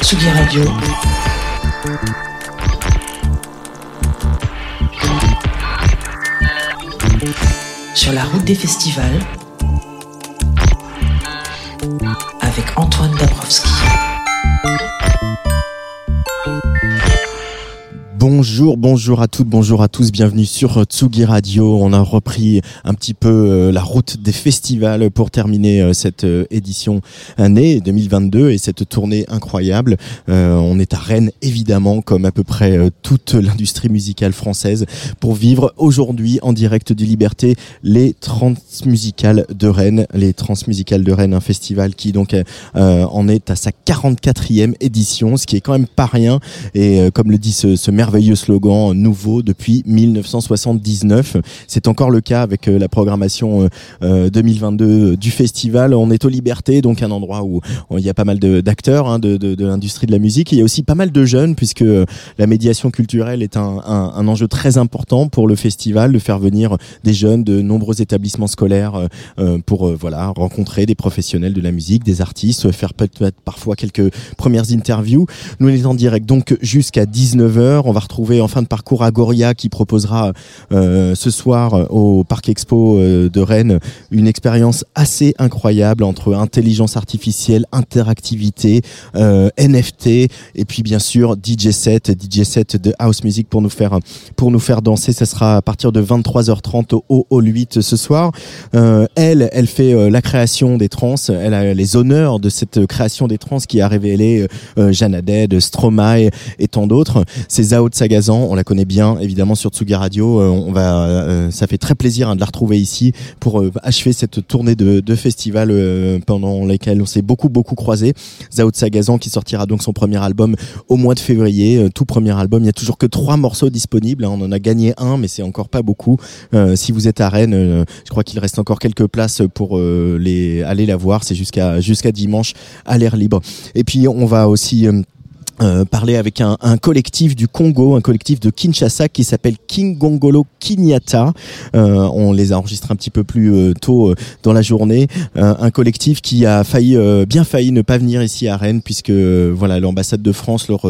Tsugi Radio. Sur la route des festivals. Bonjour, bonjour à toutes, bonjour à tous, bienvenue sur Tsugi Radio. On a repris un petit peu euh, la route des festivals pour terminer euh, cette euh, édition année 2022 et cette tournée incroyable. on est à Rennes évidemment, comme à peu près toute l'industrie musicale française, pour vivre aujourd'hui en direct du Liberté les Transmusicales de Rennes. Les Transmusicales de Rennes, un festival qui donc en est à sa 44e édition, ce qui est quand même pas rien. Et comme le dit ce, ce merveilleux merveilleux slogan nouveau depuis 1979. C'est encore le cas avec euh, la programmation 2022 euh, euh, du festival. On est aux Libertés, donc un endroit où il y a pas mal d'acteurs hein, de, de, de l'industrie de la musique. il y a aussi pas mal de jeunes puisque la médiation culturelle est un, un, un, enjeu très important pour le festival, de faire venir des jeunes de nombreux établissements scolaires pour voilà rencontrer des professionnels de la musique, des artistes, faire peut-être parfois quelques premières interviews. Nous on est en direct donc jusqu'à 19h. On va retrouver en fin de parcours Agoria qui proposera euh, ce soir euh, au Parc Expo euh, de Rennes une expérience assez incroyable entre intelligence artificielle, interactivité, NFT et puis bien sûr DJ set, DJ set de house music pour nous faire pour nous faire danser. Ça sera à partir de 23h30 au Hall 8 ce soir. elle, elle fait la création des trans. Elle a les honneurs de cette création des trans qui a révélé Jeanne Dead, Stromae et tant d'autres. C'est Zao Sagazan, on la connaît bien évidemment sur Tsuga Radio. Euh, on va, euh, ça fait très plaisir hein, de la retrouver ici pour euh, achever cette tournée de, de festival pendant lesquels on s'est beaucoup beaucoup croisé. Zao Sagazan qui sortira donc son premier album au mois de février, tout premier album. Il y a toujours que trois morceaux disponibles. Hein. On en a gagné un, mais c'est encore pas beaucoup. si vous êtes à Rennes, je crois qu'il reste encore quelques places pour les aller la voir. C'est jusqu'à jusqu'à dimanche à l'air libre. Et puis on va aussi euh, parler avec un, collectif du Congo, un collectif de Kinshasa qui s'appelle Kingongolo Kinyata. Euh, on les a enregistrés un petit peu plus euh, tôt dans la journée. un collectif qui a failli, bien failli, ne pas venir ici à Rennes puisque voilà l'ambassade de France leur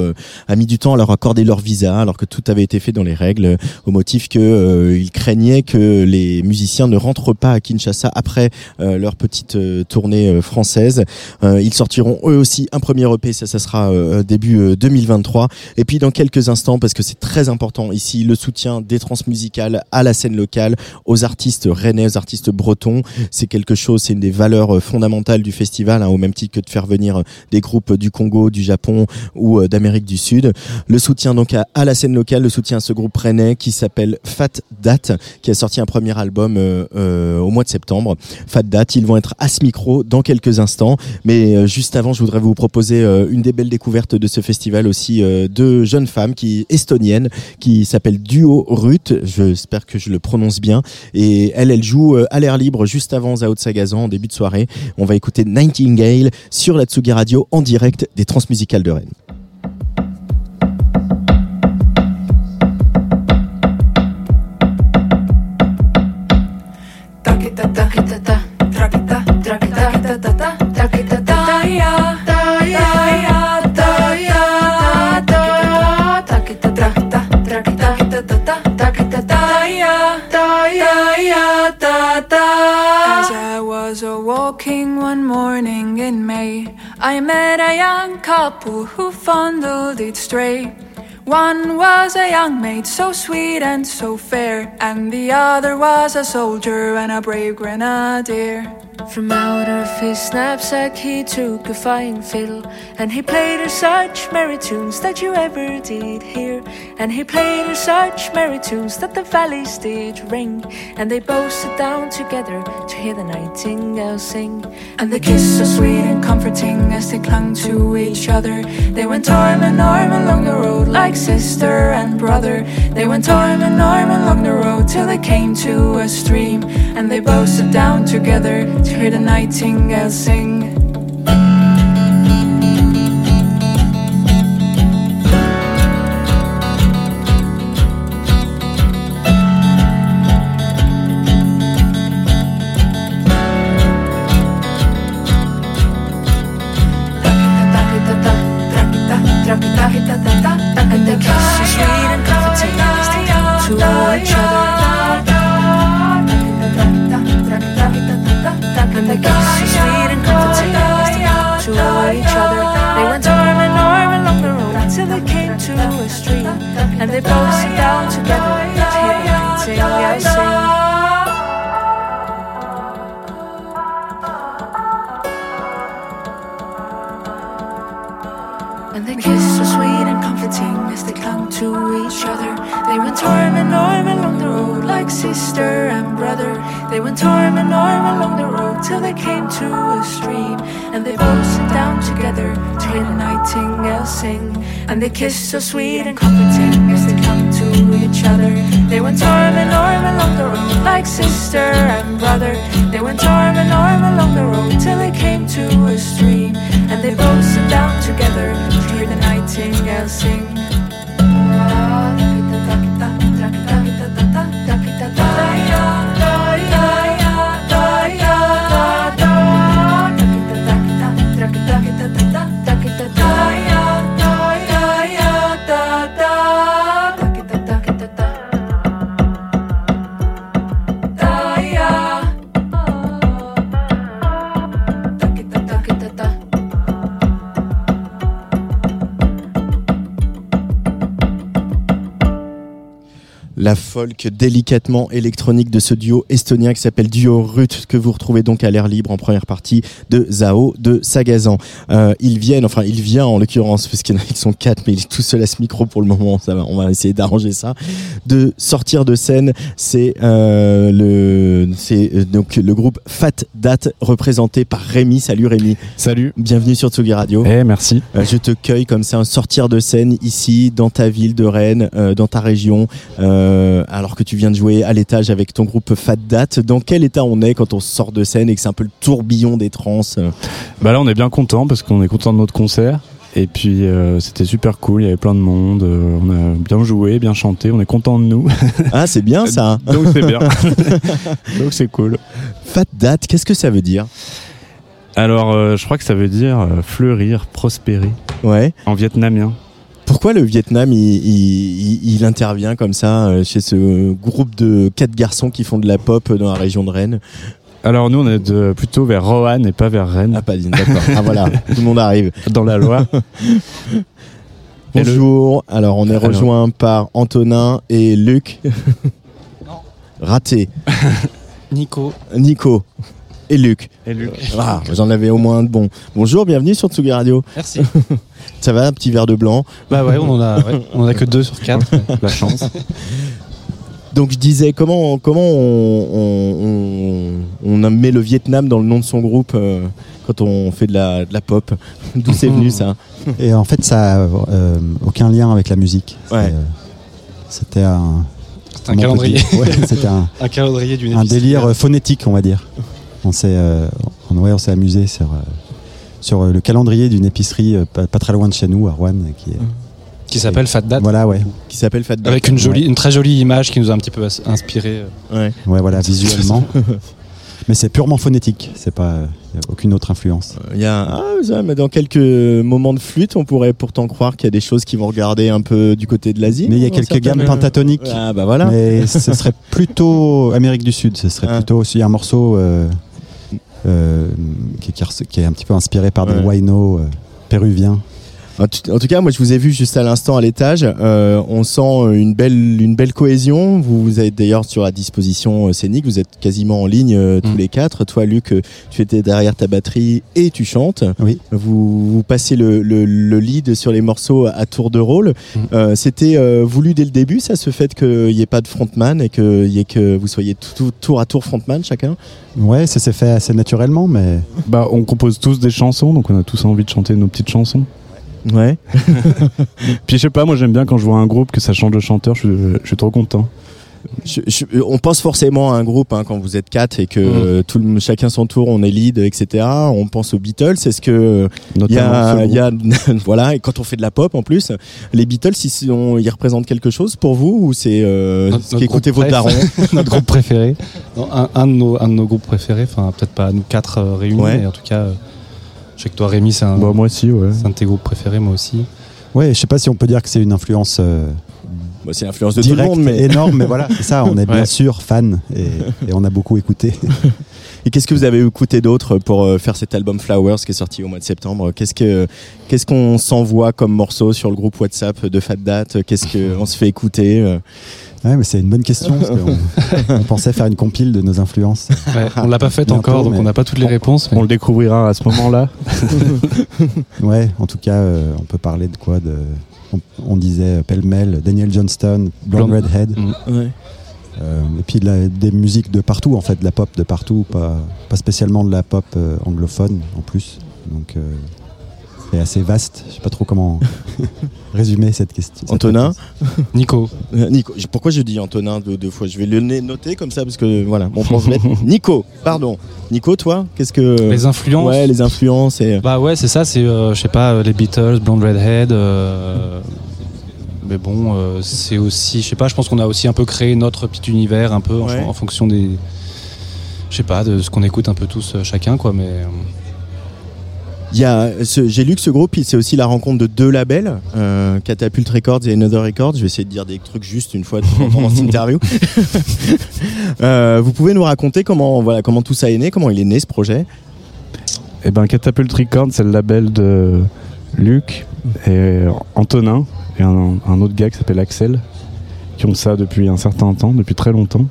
a mis du temps à leur accorder leur visa alors que tout avait été fait dans les règles au motif que ils craignaient que les musiciens ne rentrent pas à Kinshasa après leur petite tournée française. ils sortiront eux aussi un premier EP, ça, ça sera début 2023. Et puis dans quelques instants, parce que c'est très important ici, le soutien des transmusicales à la scène locale, aux artistes rennais, aux artistes bretons. C'est quelque chose, c'est une des valeurs euh, fondamentales du festival, hein, au même titre que de faire venir euh, des groupes du Congo, du Japon ou euh, d'Amérique du Sud. Le soutien donc à, la scène locale, le soutien à ce groupe rennais qui s'appelle Fat Dat, qui a sorti un premier album au mois de septembre. Fat Dat, ils vont être à ce micro dans quelques instants. Mais juste avant, je voudrais vous proposer une des belles découvertes de ce festival festival aussi euh, deux jeunes femmes qui estoniennes qui s'appellent Duo Ruth. J'espère que je le prononce bien. Et elle, elle joue euh, à l'air libre juste avant Zao de Sagazan en début de soirée. On va écouter Nightingale sur la Tsugi Radio en direct des Transmusicales de Rennes. I met a young couple who fondled it stray. One was a young maid, so sweet and so fair, and the other was a soldier and a brave grenadier. From out of his knapsack he took a fine fiddle, and he played her such merry tunes that you ever did hear. And he played her such merry tunes that the valleys did ring, and they both sat down together to hear the nightingale sing. And they kissed so sweet and comforting as they clung to each other. They went arm in arm along the road like sister and brother. They went arm in arm along the road till they came to a stream, and they both sat down together to hear the nightingale sing. Went arm in arm along the road till they came to a stream. And they both sat down together to hear the nightingale sing. And they kissed so sweet and comforting as they clung to each other. They went arm in arm along the road like sister and brother. They went arm in arm along the road till they came to a stream. And they both sat down together to hear the nightingale sing. Folk délicatement électronique de ce duo estonien qui s'appelle Duo Rut, que vous retrouvez donc à l'air libre en première partie de Zao de Sagazan. Euh, ils viennent, enfin il vient en l'occurrence, parce qu'il y en a qui sont quatre, mais il est tout seul à ce micro pour le moment, ça va, on va essayer d'arranger ça, de sortir de scène. C'est euh, le, c'est euh, donc le groupe Fat Date représenté par Rémi. Salut Rémi. Salut. Bienvenue sur Tsugi Radio. Eh, merci. Euh, je te cueille comme ça, un sortir de scène ici, dans ta ville de Rennes, euh, dans ta région, euh, alors que tu viens de jouer à l'étage avec ton groupe Fat Date. Dans quel état on est quand on sort de scène et que c'est un peu le tourbillon des trans euh? Bah là, on est bien content parce qu'on est content de notre concert. Et puis euh, c'était super cool, il y avait plein de monde, euh, on a bien joué, bien chanté, on est content de nous. Ah, c'est bien ça. Donc c'est bien. Donc c'est cool. Fat Date, qu'est-ce que ça veut dire? Alors euh, je crois que ça veut dire euh, fleurir, prospérer Ouais. en vietnamien. Pourquoi le Vietnam, il, il- intervient comme ça euh, chez ce groupe de quatre garçons qui font de la pop dans la région de Rennes? Alors nous on est de- plutôt vers Roanne et pas vers Rennes, Ah, pas dit, d'accord. Ah, voilà, tout le monde arrive. dans la Loire. Le- Bonjour. Alors, on est Alors. rejoint par Antonin et Luc. Raté. Nico. Nico et Luc. Et Luc. Ah, j'en avais au moins un de bon. Bonjour, bienvenue sur Tsugi Radio. Merci. Ça va, un petit verre de blanc. bah ouais, on en a, ouais, on en a que deux sur quatre. La chance. Donc je disais, comment, comment on, on, on met le Vietnam dans le nom de son groupe euh, quand on fait de la, de la pop? D'où c'est venu ça? Et en fait, ça a euh, aucun lien avec la musique. C'est, Ouais. euh, C'était un, un calendrier. Ouais, c'était un, Un calendrier d'une un délire euh, phonétique, on va dire. On s'est, euh, on, ouais, on s'est amusé sur, euh, sur euh, le calendrier d'une épicerie euh, pas, pas très loin de chez nous, à Rouen, qui est, Qui s'appelle Fat Date. voilà, ouais, Qui s'appelle Fat Date. Avec une jolie, une très jolie image qui nous a un petit peu inspiré. euh. Ouais. ouais, voilà, visuellement. Mais c'est purement phonétique. C'est pas, y a aucune autre influence. Il y a, ah, ça, mais dans quelques moments de flûte, on pourrait pourtant croire qu'il y a des choses qui vont regarder un peu du côté de l'Asie. Mais il y a quelques gammes pentatoniques. Ah bah voilà. Mais ce serait plutôt Amérique du Sud. Ce serait Ah. plutôt aussi un morceau euh, qui, qui qui est un petit peu inspiré par des Ouais. wino euh, péruviens. En tout, en tout cas, moi, je vous ai vu juste à l'instant à l'étage. Euh, on sent une belle, une belle cohésion. Vous, vous êtes d'ailleurs sur la disposition euh, scénique. Vous êtes quasiment en ligne euh, tous Mm. les quatre. Toi, Luc, euh, tu étais derrière ta batterie et tu chantes. Oui. Vous, vous passez le, le, le lead sur les morceaux à tour de rôle. Mm. Euh, C'était euh, voulu dès le début, ça, ce fait qu'il n'y ait pas de frontman et que, y ait que vous soyez tout- tout- tour à tour frontman chacun? Ouais, ça s'est fait assez naturellement, mais Bah on compose tous des chansons, donc on a tous envie de chanter nos petites chansons. Ouais. Puis je sais pas, moi j'aime bien quand je vois un groupe que ça change de chanteur, je, suis- je suis trop content. Je- je- on pense forcément à un groupe hein, quand vous êtes quatre et que euh, tout le, chacun son tour, on est lead, etc. On pense aux Beatles. Est-ce que il y Notamment a, ce il y a voilà, et quand on fait de la pop en plus, les Beatles, ils, sont- ils représentent quelque chose pour vous ou c'est euh, ce notre qu'écoutez groupe vos darons? Notre groupe préféré. Non, un, un de nos, un de nos groupes préférés. Enfin, peut-être pas nous quatre euh, réunis, Ouais. mais en tout cas, euh, je sais que toi, Rémi, c'est un, Bah moi aussi, ouais. c'est un de tes groupes préférés, moi aussi. Ouais, je sais pas si on peut dire que c'est une influence euh, Bon, c'est l'influence de tout le directe, monde, mais. énorme, mais voilà, c'est ça, on est bien Ouais. sûr fan et, et on a beaucoup écouté. Et qu'est-ce que vous avez écouté d'autre pour euh, faire cet album Flowers qui est sorti au mois de septembre? Qu'est-ce que qu'est-ce qu'on s'envoie comme morceau sur le groupe WhatsApp de Fat Date Qu'est-ce qu'on se fait écouter? euh Ouais, mais c'est une bonne question parce qu'on on pensait faire une compile de nos influences. Ouais, on l'a pas faite Bientôt, encore, donc on n'a pas toutes les réponses. mais- On le découvrira à ce moment-là. Ouais, en tout cas, euh, on peut parler de quoi de, on, on disait pêle-mêle, Daniel Johnston, Blonde Blonde- Redhead, Mm. Ouais. euh, et puis de la- des musiques de partout, en fait, de la pop de partout, pas, pas spécialement de la pop euh, anglophone en plus. Donc, euh, c'est assez vaste. Je sais pas trop comment résumer cette question. cette Antonin. Nico, Euh, Nico, pourquoi je dis Antonin deux, deux fois? Je vais le noter comme ça parce que voilà, mon pense bête. Nico, pardon. Nico, toi, qu'est-ce que les influences. Ouais, les influences et Bah ouais, c'est ça, c'est, euh, je sais pas, euh, les Beatles, Blonde Redhead. euh, mais bon, euh, c'est aussi, je sais pas, je pense qu'on a aussi un peu créé notre petit univers, un peu en- Ouais. en, fonction des. Je sais pas, de ce qu'on écoute un peu tous euh, chacun, quoi, mais. J'ai lu que ce groupe, c'est aussi la rencontre de deux labels, euh, Catapult Records et Another Records. Je vais essayer de dire des trucs justes une fois dans cette interview. Euh, vous pouvez nous raconter comment voilà comment tout ça est né, comment il est né ce projet? Et ben Catapult Records, c'est le label de Luc et Antonin et un, un autre gars qui s'appelle Axel, qui ont ça depuis un certain temps, depuis très longtemps.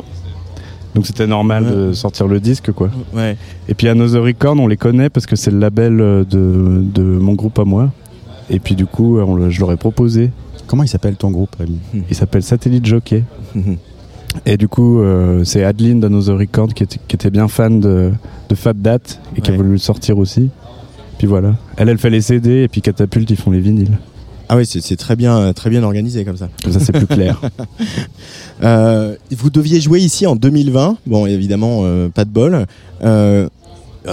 Donc c'était normal Ouais. de sortir le disque, quoi. Ouais. Et puis Another Record, on les connaît parce que c'est le label euh, de, de mon groupe à moi. Et puis du coup, on le- je leur ai proposé. Comment il s'appelle ton groupe, Rémi? Il s'appelle Satellite Jockey. Et du coup, euh, c'est Adeline d'Another Record qui était, qui était bien fan de, de Fat Date et qui Ouais. a voulu le sortir aussi. Puis voilà. Elle, elle fait les CD et puis Catapult, ils font les vinyles. Ah oui, c'est très bien très bien organisé comme ça. Comme ça, c'est plus clair. Euh, vous deviez jouer ici en 2020. Bon, évidemment, euh, pas de bol. Euh,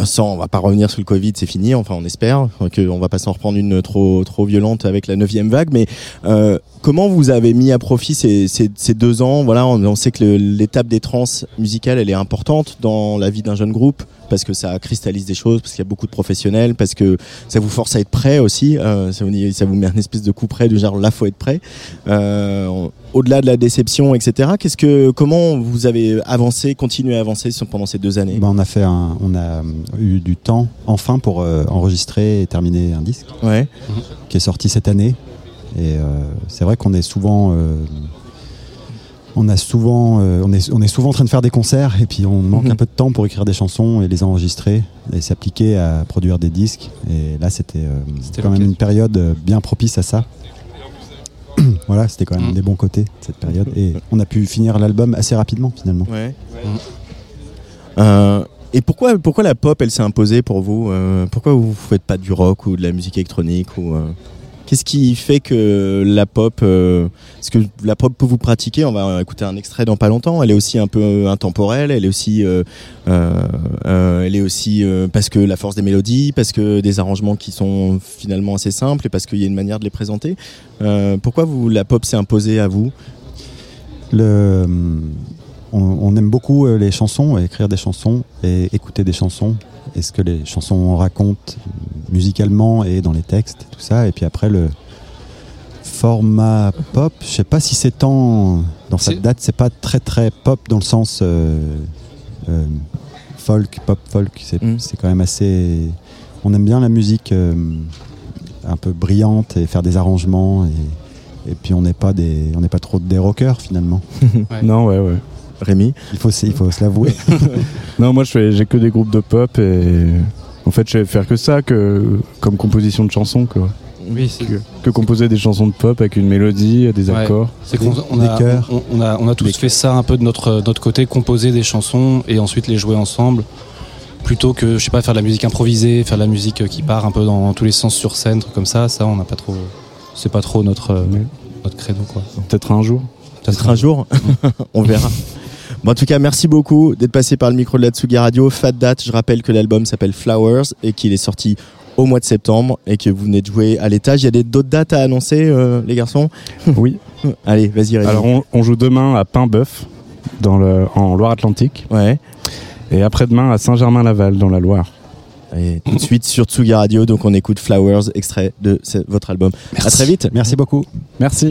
sans, on va pas revenir sur le Covid, c'est fini. Enfin, on espère qu'on va pas s'en reprendre une trop trop violente avec la neuvième vague. Mais euh, comment vous avez mis à profit ces, ces, ces deux ans Voilà, on, on sait que l'étape des trans musicales, elle est importante dans la vie d'un jeune groupe parce que ça cristallise des choses, parce qu'il y a beaucoup de professionnels, parce que ça vous force à être prêt aussi. euh, ça, vous, ça vous met un espèce de coup près du genre là, faut être prêt. Euh, au-delà de la déception, etc. Qu'est-ce que, comment vous avez avancé, continué à avancer sur- pendant ces deux années? Bah, on a fait un, on a euh, eu du temps enfin pour euh, enregistrer et terminer un disque Ouais. qui est sorti cette année. Et euh, c'est vrai qu'on est souvent, euh, on a souvent, euh, on est, on est souvent en train de faire des concerts et puis on manque Mhm. un peu de temps pour écrire des chansons et les enregistrer et s'appliquer à produire des disques. Et là, c'était euh, C'était quand même une période bien propice à ça. voilà, c'était quand même Mhm. des bons côtés de cette période et on a pu finir l'album assez rapidement finalement. Ouais. Euh, et pourquoi, pourquoi la pop, elle s'est imposée pour vous? Euh, Pourquoi vous faites pas du rock ou de la musique électronique ou euh, Qu'est-ce qui fait que la pop, euh, parce que la pop que vous pratiquez, on va écouter un extrait dans pas longtemps. Elle est aussi un peu intemporelle. Elle est aussi, euh, euh, euh, elle est aussi euh, parce que la force des mélodies, parce que des arrangements qui sont finalement assez simples et parce qu'il y a une manière de les présenter. Euh, pourquoi la pop s'est imposée à vous? Le, on, on aime beaucoup euh, les chansons, écrire des chansons et écouter des chansons. Et ce que les chansons racontent musicalement et dans les textes, tout ça. Et puis après, le format pop, je sais pas si c'est tant. Dans cette date, c'est pas très très pop dans le sens euh, euh, folk, pop folk. C'est Mm. c'est quand même assez. On aime bien la musique euh, un peu brillante et faire des arrangements. Et, et puis on n'est pas des, on n'est pas trop des rockers finalement. non, ouais, ouais. Rémi Il faut, se- il faut se l'avouer. Non, moi, je fais, j'ai que des groupes de pop et en fait, je vais faire que ça, que comme composition de chansons, quoi. Oui, c'est Que, que composer des chansons de pop avec une mélodie, des Ouais. accords. c'est qu'on on Des a, chœurs. on, on a, on a tous Des- fait ça un peu de notre, notre côté, composer des chansons et ensuite les jouer ensemble, plutôt que, je sais pas, faire de la musique improvisée, faire de la musique qui part un peu dans tous les sens sur scène, trucs comme ça. Ça, on n'a pas trop. C'est pas trop notre, euh, Ouais. notre credo, quoi. Peut-être un jour. Peut-être un jour, on verra. Bon, en tout cas, merci beaucoup d'être passé par le micro de la Tsugi Radio. Fat Date, je rappelle que l'album s'appelle Flowers et qu'il est sorti au mois de septembre et que vous venez de jouer à l'étage. Il y a d'autres dates à annoncer, euh, les garçons? Oui. Allez, vas-y. Alors, on, on joue demain à Paimboeuf, dans le, en Loire-Atlantique, Ouais, et après-demain à Saint-Germain-Laval, dans la Loire. Et tout de suite sur Tsugi Radio, donc on écoute Flowers, extrait de votre album. À très vite. Merci beaucoup. Merci.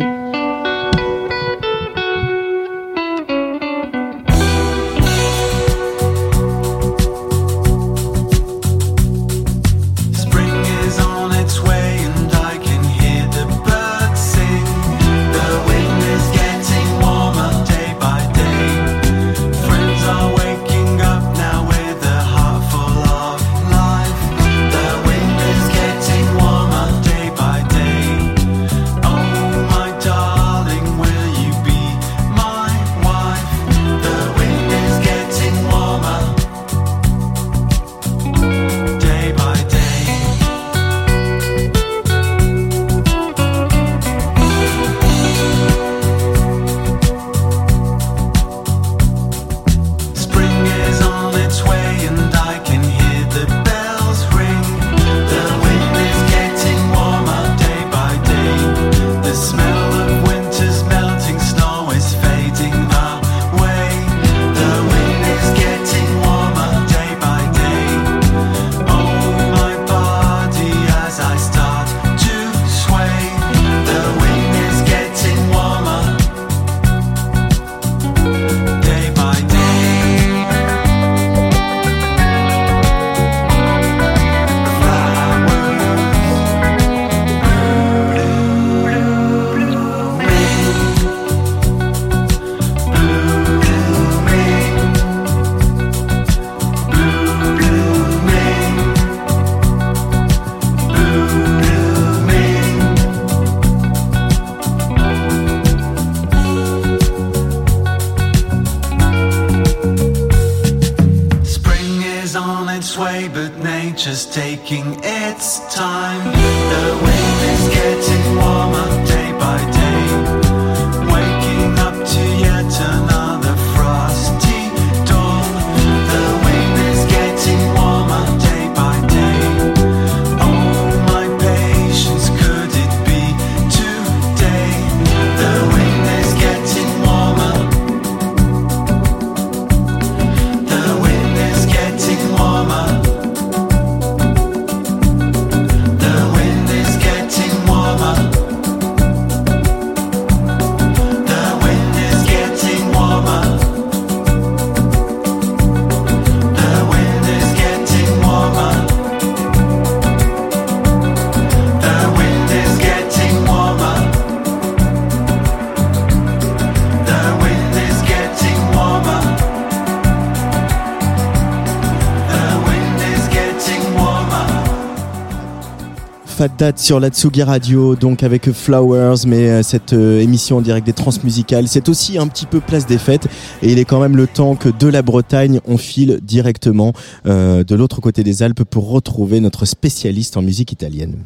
Date sur la Tsugi Radio, donc avec Flowers, mais euh, cette euh, émission en direct des transmusicales, c'est aussi un petit peu place des fêtes, et il est quand même le temps que de la Bretagne, on file directement euh, de l'autre côté des Alpes pour retrouver notre spécialiste en musique italienne.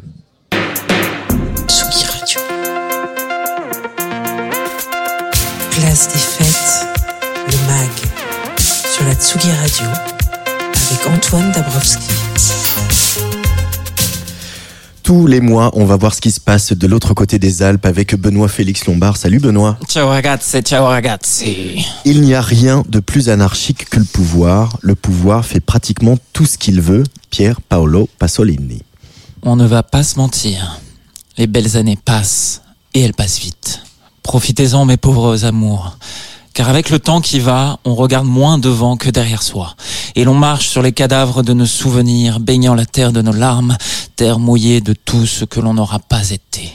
Tsugi Radio. Place des fêtes, le MAG. Sur la Tsugi Radio. Avec Antoine Dabrowski. Tous les mois, on va voir ce qui se passe de l'autre côté des Alpes avec Benoît Félix Lombard. Salut Benoît. Ciao ragazzi, ciao ragazzi. Il n'y a rien de plus anarchique que le pouvoir. Le pouvoir fait pratiquement tout ce qu'il veut. Pierre Paolo Pasolini. On ne va pas se mentir. Les belles années passent et elles passent vite. Profitez-en mes pauvres amours. Car avec le temps qui va, on regarde moins devant que derrière soi. Et l'on marche sur les cadavres de nos souvenirs, baignant la terre de nos larmes, terre mouillée de tout ce que l'on n'aura pas été.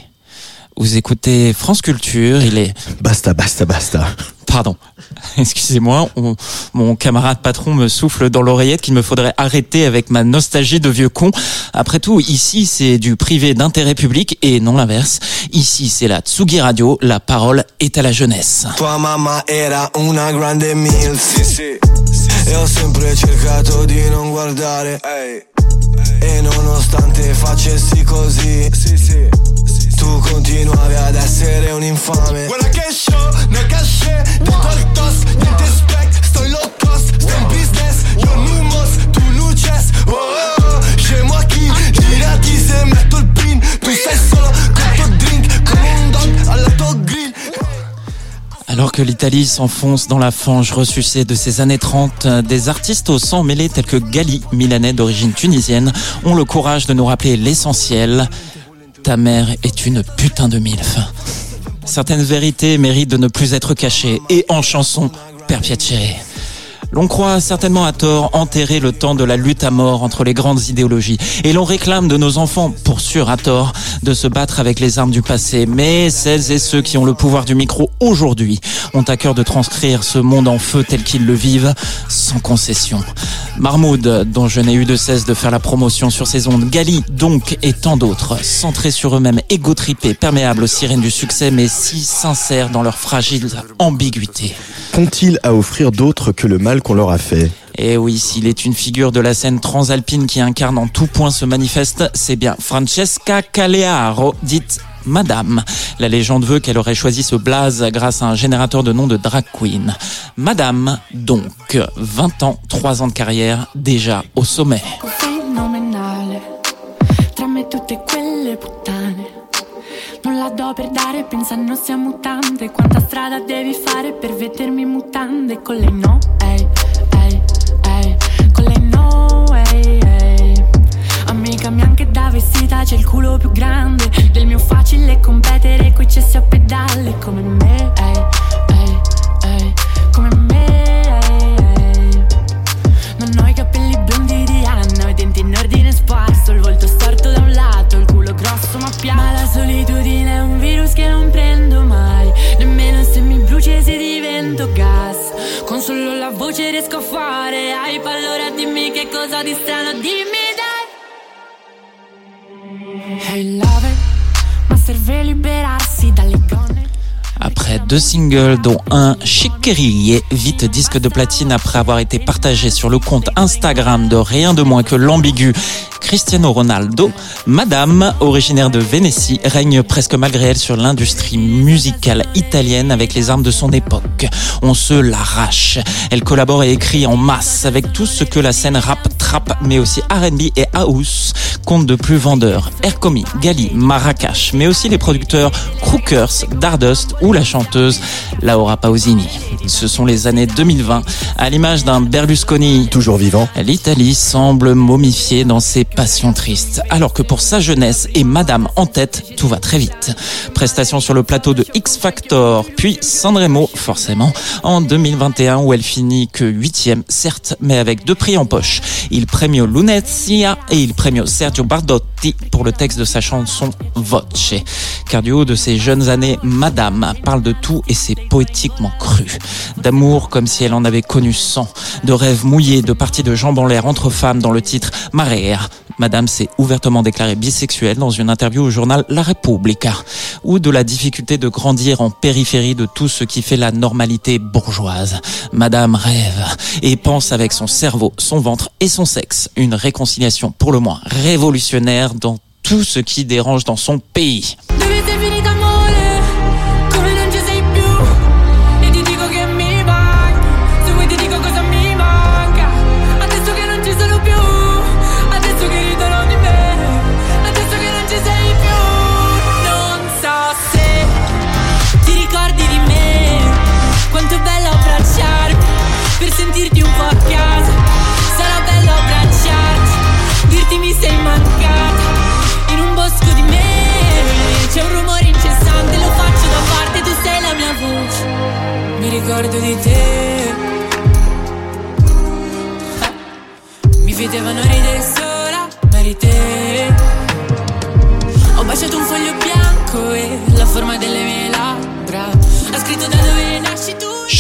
Vous écoutez France Culture, il est... Basta, basta, basta. Pardon, excusez-moi, on- mon camarade patron me souffle dans l'oreillette qu'il me faudrait arrêter avec ma nostalgie de vieux con. Après tout, ici c'est du privé d'intérêt public et non l'inverse. Ici c'est la Tsugi Radio, la parole est à la jeunesse. Tua mamma era una grande milf E ho sempre cercato di non guardare E nonostante facessi così Tu continuavi ad essere un infame. Guarda che show, ne cachet Dentro al toss, niente spec Sto in low cost, sto in business Io numos, tu luces. Oh oh oh, chez moi qui Girati se metto il pin Tu sei solo con tuo drink Come un dog alla tua grill. Alors que l'Italie s'enfonce dans la fange ressucée de ses années 30, des artistes au sang mêlé tels que Gali, milanais d'origine tunisienne, ont le courage de nous rappeler l'essentiel. Ta mère est une putain de milf. Certaines vérités méritent de ne plus être cachées et en chanson perpétuées. L'on croit certainement à tort enterrer le temps de la lutte à mort entre les grandes idéologies. Et l'on réclame de nos enfants, pour sûr à tort, de se battre avec les armes du passé. Mais celles et ceux qui ont le pouvoir du micro aujourd'hui ont à cœur de transcrire ce monde en feu tel qu'ils le vivent, sans concession. Marmoud, dont je n'ai eu de cesse de faire la promotion sur ses ondes, Gali, donc, et tant d'autres, centrés sur eux-mêmes, égotrippés, perméables aux sirènes du succès, mais si sincères dans leur fragile ambiguïté. Qu'ont-ils à offrir d'autre que le mal qu'on leur a fait Et oui, s'il est une figure de la scène transalpine qui incarne en tout point ce manifeste, c'est bien Francesca Calearo, dite Madame. La légende veut qu'elle aurait choisi ce blaze grâce à un générateur de nom de drag queen. Madame, donc, 20 ans, 3 ans de carrière, déjà au sommet. Non la do per dare, pensano sia mutante Quanta strada devi fare per vedermi in mutande? Con lei no, ehi, ehi, ehi. Con lei no, ehi, ehi. Amica mia anche da vestita c'è il culo più grande. Del mio facile competere deux singles, dont un Chiquerie, vite disque de platine après avoir été partagé sur le compte Instagram de rien de moins que l'ambigu Cristiano Ronaldo, Madame, originaire de Vénétie, règne presque malgré elle sur l'industrie musicale italienne avec les armes de son époque. On se l'arrache. Elle collabore et écrit en masse avec tout ce que la scène rap, trap, mais aussi R&B et house compte de plus vendeurs. Ercomi, Gali, Marrakech, mais aussi les producteurs Crookers, Dardust ou la chanteuse Laura Pausini. Ce sont les années 2020. À l'image d'un Berlusconi Toujours vivant L'Italie semble momifiée dans ses passions tristes, alors que pour sa jeunesse et Madame en tête, tout va très vite. Prestation sur le plateau de X Factor, puis Sanremo, forcément, en 2021 où elle finit que huitième, certes, mais avec deux prix en poche. Il premio Lunezia et il premio Sergio Pour le texte de sa chanson Voce. Car du haut de ses jeunes années, Madame parle de tout et c'est poétiquement cru. D'amour comme si elle en avait connu cent, de rêves mouillés, de parties de jambes en l'air entre femmes dans le titre Marea. Madame s'est ouvertement déclarée bisexuelle dans une interview au journal La Repubblica, ou de la difficulté de grandir en périphérie de tout ce qui fait la normalité bourgeoise. Madame rêve et pense avec son cerveau, son ventre et son sexe. Une réconciliation pour le moins révolutionnaire dans tout ce qui dérange dans son pays.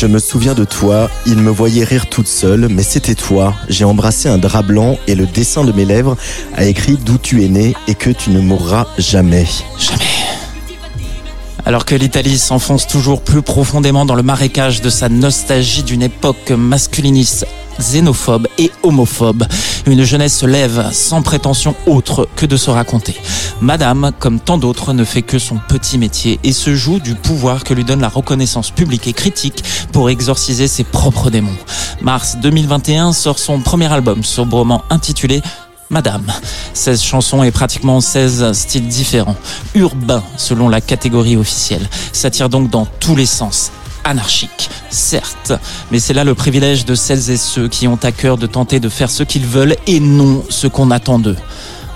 Je me souviens de toi, il me voyait rire toute seule, mais c'était toi. J'ai embrassé un drap blanc et le dessin de mes lèvres a écrit d'où tu es né et que tu ne mourras jamais. Jamais. Alors que l'Italie s'enfonce toujours plus profondément dans le marécage de sa nostalgie d'une époque masculiniste, xénophobe et homophobe, une jeunesse se lève sans prétention autre que de se raconter. Madame, comme tant d'autres, ne fait que son petit métier et se joue du pouvoir que lui donne la reconnaissance publique et critique pour exorciser ses propres démons. Mars 2021 sort son premier album sobrement intitulé Madame. 16 chansons et pratiquement 16 styles différents. Urbain, selon la catégorie officielle. S'attire donc dans tous les sens. anarchique, certes, mais c'est là le privilège de celles et ceux qui ont à cœur de tenter de faire ce qu'ils veulent et non ce qu'on attend d'eux.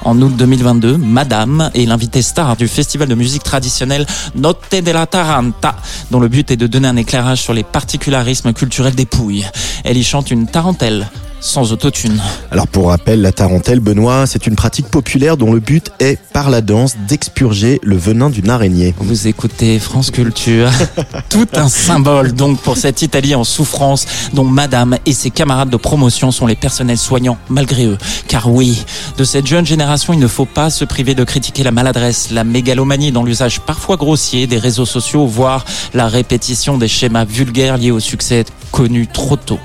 En août 2022, Madame est l'invité star du festival de musique traditionnelle Notte della Taranta, dont le but est de donner un éclairage sur les particularismes culturels des Pouilles. Elle y chante une tarentelle, sans autotune. Alors pour rappel, la tarentelle, Benoît, c'est une pratique populaire dont le but est, par la danse, d'expurger le venin d'une araignée. Vous écoutez France Culture. Tout un symbole donc pour cette Italie en souffrance dont Madame et ses camarades de promotion sont les personnels soignants malgré eux. Car oui, de cette jeune génération, il ne faut pas se priver de critiquer la maladresse, la mégalomanie dans l'usage parfois grossier des réseaux sociaux, voire la répétition des schémas vulgaires liés au succès connu trop tôt.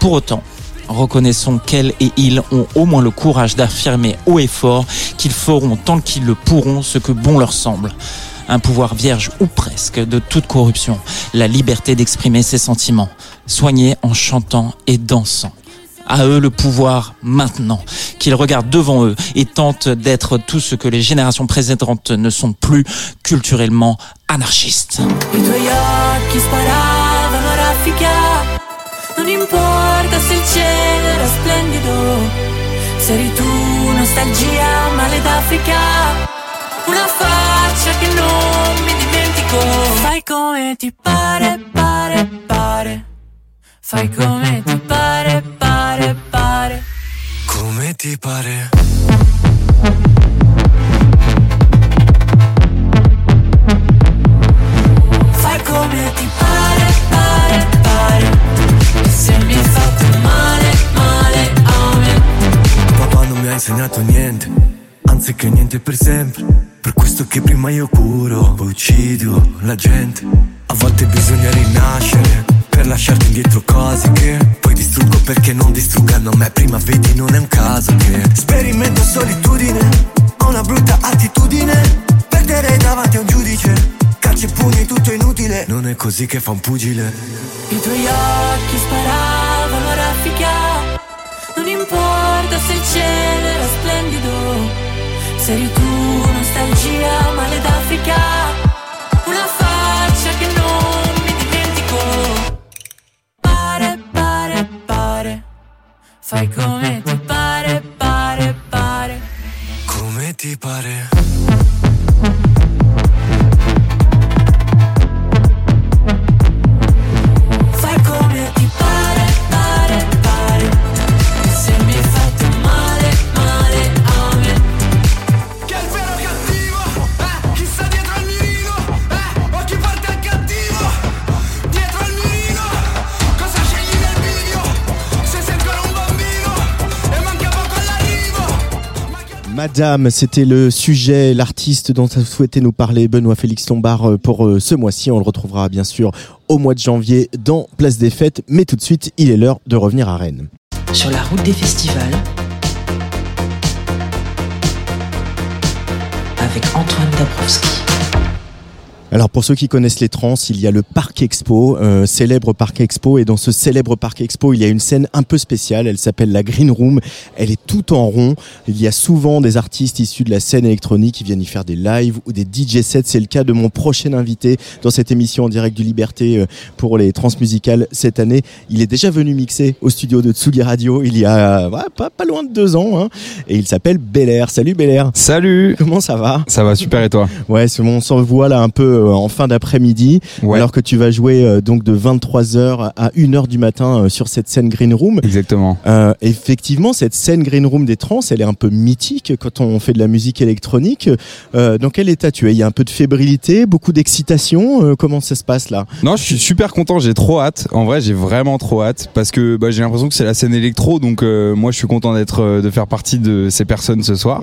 Pour autant, reconnaissons qu'elles et ils ont au moins le courage d'affirmer haut et fort qu'ils feront tant qu'ils le pourront ce que bon leur semble. Un pouvoir vierge ou presque de toute corruption, la liberté d'exprimer ses sentiments, soignés en chantant et dansant. À eux le pouvoir maintenant, qu'ils regardent devant eux et tentent d'être tout ce que les générations précédentes ne sont plus culturellement anarchistes. Non importa se il cielo era splendido, se eri tu nostalgia, male d'Africa, una faccia che non mi dimentico. Fai come ti pare, pare, pare, fai come ti pare, pare, pare. Come ti pare? Fai come ti male, male a me. Papà non mi ha insegnato niente, anzi che niente per sempre. Per questo che prima io curo, poi uccido la gente. A volte bisogna rinascere per lasciarti indietro cose che poi distruggo perché non distruggano me. Prima vedi non è un caso che sperimento solitudine, ho una brutta attitudine. Perdere davanti a un giudice, calci e pugni tutto inutile. Non è così che fa un pugile. I tuoi occhi non importa se il cielo era splendido, se eri tu nostalgia, male d'Africa, una faccia che non mi dimentico. Pare, pare, pare, fai come ti pare, pare, pare. Come ti pare? Madame, c'était le sujet, l'artiste dont a souhaité nous parler Benoît Félix Lombard euh, pour euh, ce mois-ci. On le retrouvera bien sûr au mois de janvier dans Place des Fêtes. Mais tout de suite, il est l'heure de revenir à Rennes. Sur la route des festivals. Avec Antoine Dabrowski. Alors pour ceux qui connaissent les trans, il y a le Parc Expo, euh, célèbre Parc Expo, et dans ce célèbre Parc Expo, il y a une scène un peu spéciale. Elle s'appelle la Green Room. Elle est tout en rond. Il y a souvent des artistes issus de la scène électronique qui viennent y faire des lives ou des DJ sets. C'est le cas de mon prochain invité dans cette émission en direct du Liberté euh, pour les transmusicales cette année. Il est déjà venu mixer au studio de Tsugi Radio il y a ouais, pas, pas loin de deux ans, hein, et il s'appelle Belair. Salut Belair. Salut Comment ça va? Ça va super et toi? Ouais, on s'en voit là un peu en fin d'après-midi, Ouais. alors que tu vas jouer euh, donc de 23h à 1h du matin euh, sur cette scène Green Room. Exactement. Euh, effectivement, cette scène Green Room des trans, elle est un peu mythique quand on fait de la musique électronique. Euh, dans quel état tu es? Il y a un peu de fébrilité, beaucoup d'excitation? euh, comment ça se passe là? Non, je suis super content, j'ai trop hâte. En vrai, j'ai vraiment trop hâte parce que bah, j'ai l'impression que c'est la scène électro, donc euh, moi je suis content d'être, euh, de faire partie de ces personnes ce soir.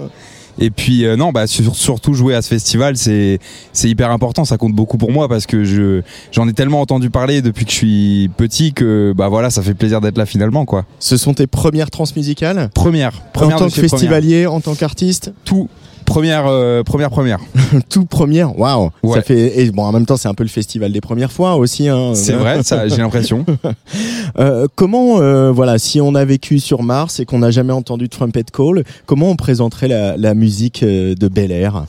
Et puis euh, non, bah sur- surtout jouer à ce festival, c'est c'est hyper important, ça compte beaucoup pour moi parce que je j'en ai tellement entendu parler depuis que je suis petit que bah voilà, ça fait plaisir d'être là finalement quoi. Ce sont tes premières transmusicales? Première, En première tant de que festivalier, en tant qu'artiste? Tout Première, euh, première, première. Tout première, waouh. Ouais. Ça fait et bon en même temps c'est un peu le festival des premières fois aussi. Hein. C'est vrai, ça, j'ai l'impression. Euh, comment euh, voilà si on a vécu sur Mars et qu'on n'a jamais entendu Trumpet Call, comment on présenterait la, la musique euh, de Bel Air?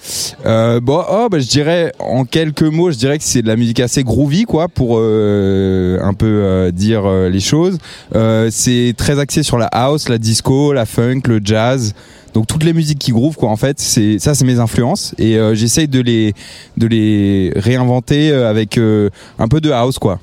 Euh, bon, oh, bah, je dirais en quelques mots, je dirais que c'est de la musique assez groovy, quoi, pour euh, un peu euh, dire les choses. Euh, c'est très axé sur la house, la disco, la funk, le jazz. Donc toutes les musiques qui groove, quoi. En fait, c'est ça, c'est mes influences et euh, j'essaye de les de les réinventer euh, avec euh, un peu de house, quoi.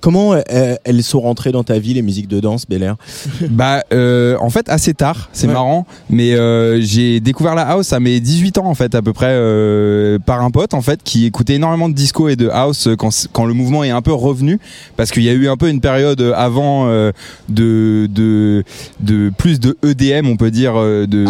Comment euh, elles sont rentrées dans ta vie les musiques de danse Bel Air? Bah, euh, en fait, assez tard, c'est Ouais. marrant, mais euh, j'ai découvert la house à mes 18 ans, en fait, à peu près, euh, par un pote, en fait, qui écoutait énormément de disco et de house euh, quand, quand le mouvement est un peu revenu, parce qu'il y a eu un peu une période avant euh, de, de, de plus de EDM, on peut dire, euh, de,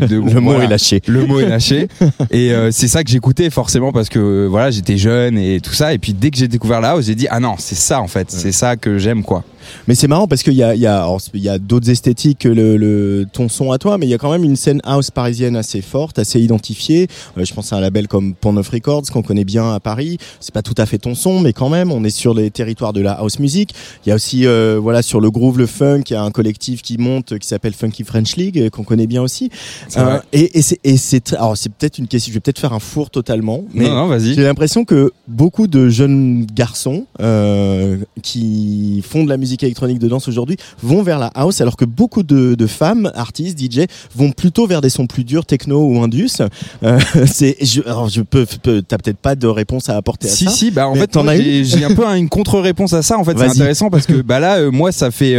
de, de- Le mot est lâché. Le mot est lâché. et euh, c'est ça que j'écoutais forcément parce que euh, voilà, j'étais jeune et tout ça. Et puis dès que j'ai découvert la house, j'ai dit ah non, c'est ça en fait, c'est ça que j'aime quoi. Mais c'est marrant parce qu'il y a, y a, a d'autres esthétiques que le, le- ton son à toi, mais il y a quand même une scène house parisienne assez forte, assez identifiée. Euh, je pense à un label comme Pont Neuf Records qu'on connaît bien à Paris. C'est pas tout à fait ton son, mais quand même, on est sur les territoires de la house music. Il y a aussi, euh, voilà, sur le groove, le funk, il y a un collectif qui monte euh, qui s'appelle Funky French League euh, qu'on connaît bien aussi. Vrai. et et c'est, alors c'est peut-être une question, je vais peut-être faire un four totalement, mais non non, j'ai l'impression que beaucoup de jeunes garçons euh, qui font de la musique électronique de danse aujourd'hui vont vers la house, alors que beaucoup de, de femmes, artistes, DJ, vont plutôt vers des sons plus durs, techno ou indus. Euh, c'est, je, alors je peux, peux- t'as peut-être pas de réponse à apporter à Si ça. si bah en fait j'ai un peu un- une contre-réponse à ça en fait c'est intéressant parce que bah là euh, moi ça fait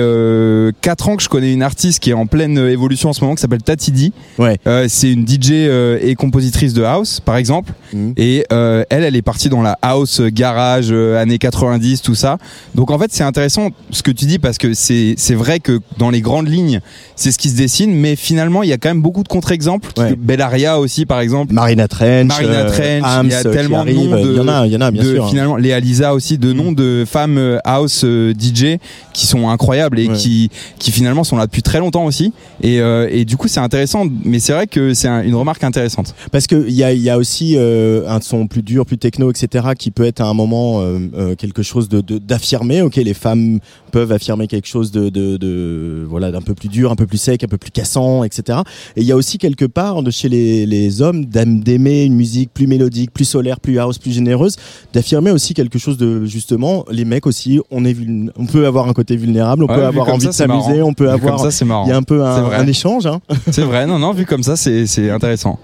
4 ans que je connais une artiste qui est en pleine euh, évolution en ce moment qui s'appelle Tatidi Ouais. Euh, c'est une DJ euh, et compositrice de house par exemple Mhm. et euh, elle elle est partie dans la house euh, garage euh, années 90 tout ça donc en fait c'est intéressant ce que tu dis parce que c'est c'est vrai que dans les grandes lignes c'est ce qui se dessine mais finalement il y a quand même beaucoup de contre-exemples Ouais. Bellaria aussi par exemple Marina Trench, Marina euh, Trench, Hams, il y a euh, tellement de noms de- il y en a, il y en a bien de sûr. hein. finalement Léa Lisa aussi de noms de femmes euh, house DJ qui sont incroyables et Ouais. qui qui finalement sont là depuis très longtemps aussi et, euh, et du coup c'est intéressant mais c'est vrai que c'est un- une remarque intéressante Parce que il y a, il y a aussi euh, un son plus dur, plus techno, etc., qui peut être à un moment euh, quelque chose de d'affirmé. ok, les femmes peuvent affirmer quelque chose de, de, de voilà d'un peu plus dur, un peu plus sec, un peu plus cassant, etc. Et il y a aussi quelque part de chez les, les hommes d'aimer une musique plus mélodique, plus solaire, plus house, plus généreuse, d'affirmer aussi quelque chose de justement les mecs aussi. On est on peut avoir un côté vulnérable, on Ouais, peut avoir envie ça, de s'amuser, on peut Vu avoir. comme ça c'est marrant il y a un peu un, un échange. Hein. c'est vrai non non vu comme ça c'est intéressant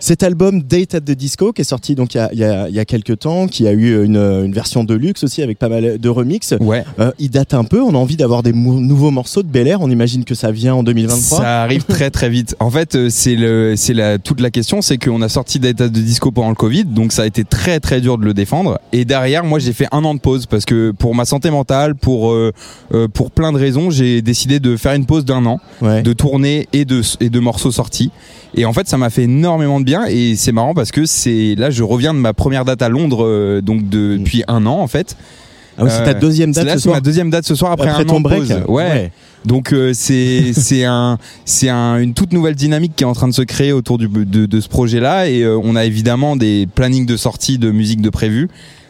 Cet album Date at the Disco qui est sorti donc il y a, il y a, il y a quelques temps, qui a eu une, une version de luxe aussi avec pas mal de remix. ouais Euh, il date un peu. On a envie d'avoir des mou- nouveaux morceaux de Bel Air. On imagine que ça vient en 2023. Ça arrive très très vite. En fait, euh, c'est le, c'est la toute la question, c'est qu'on a sorti d'état de disco pendant le Covid, donc ça a été très très dur de le défendre. Et derrière, moi, j'ai fait un an de pause parce que pour ma santé mentale, pour euh, euh, pour plein de raisons, j'ai décidé de faire une pause d'un an, Ouais. de tournée et de et de morceaux sortis. Et en fait, ça m'a fait énormément de bien. Et c'est marrant parce que c'est là, je reviens de ma première date à Londres, euh, donc depuis un an en fait. Ah oui, c'est ta Euh, deuxième date là, ce c'est soir. ma deuxième date ce soir après, Après un ton an break. pause. ouais. Donc euh, c'est c'est un c'est un, une toute nouvelle dynamique qui est en train de se créer autour du, de, de ce projet-là et euh, on a évidemment des plannings de sortie de musique de prévu.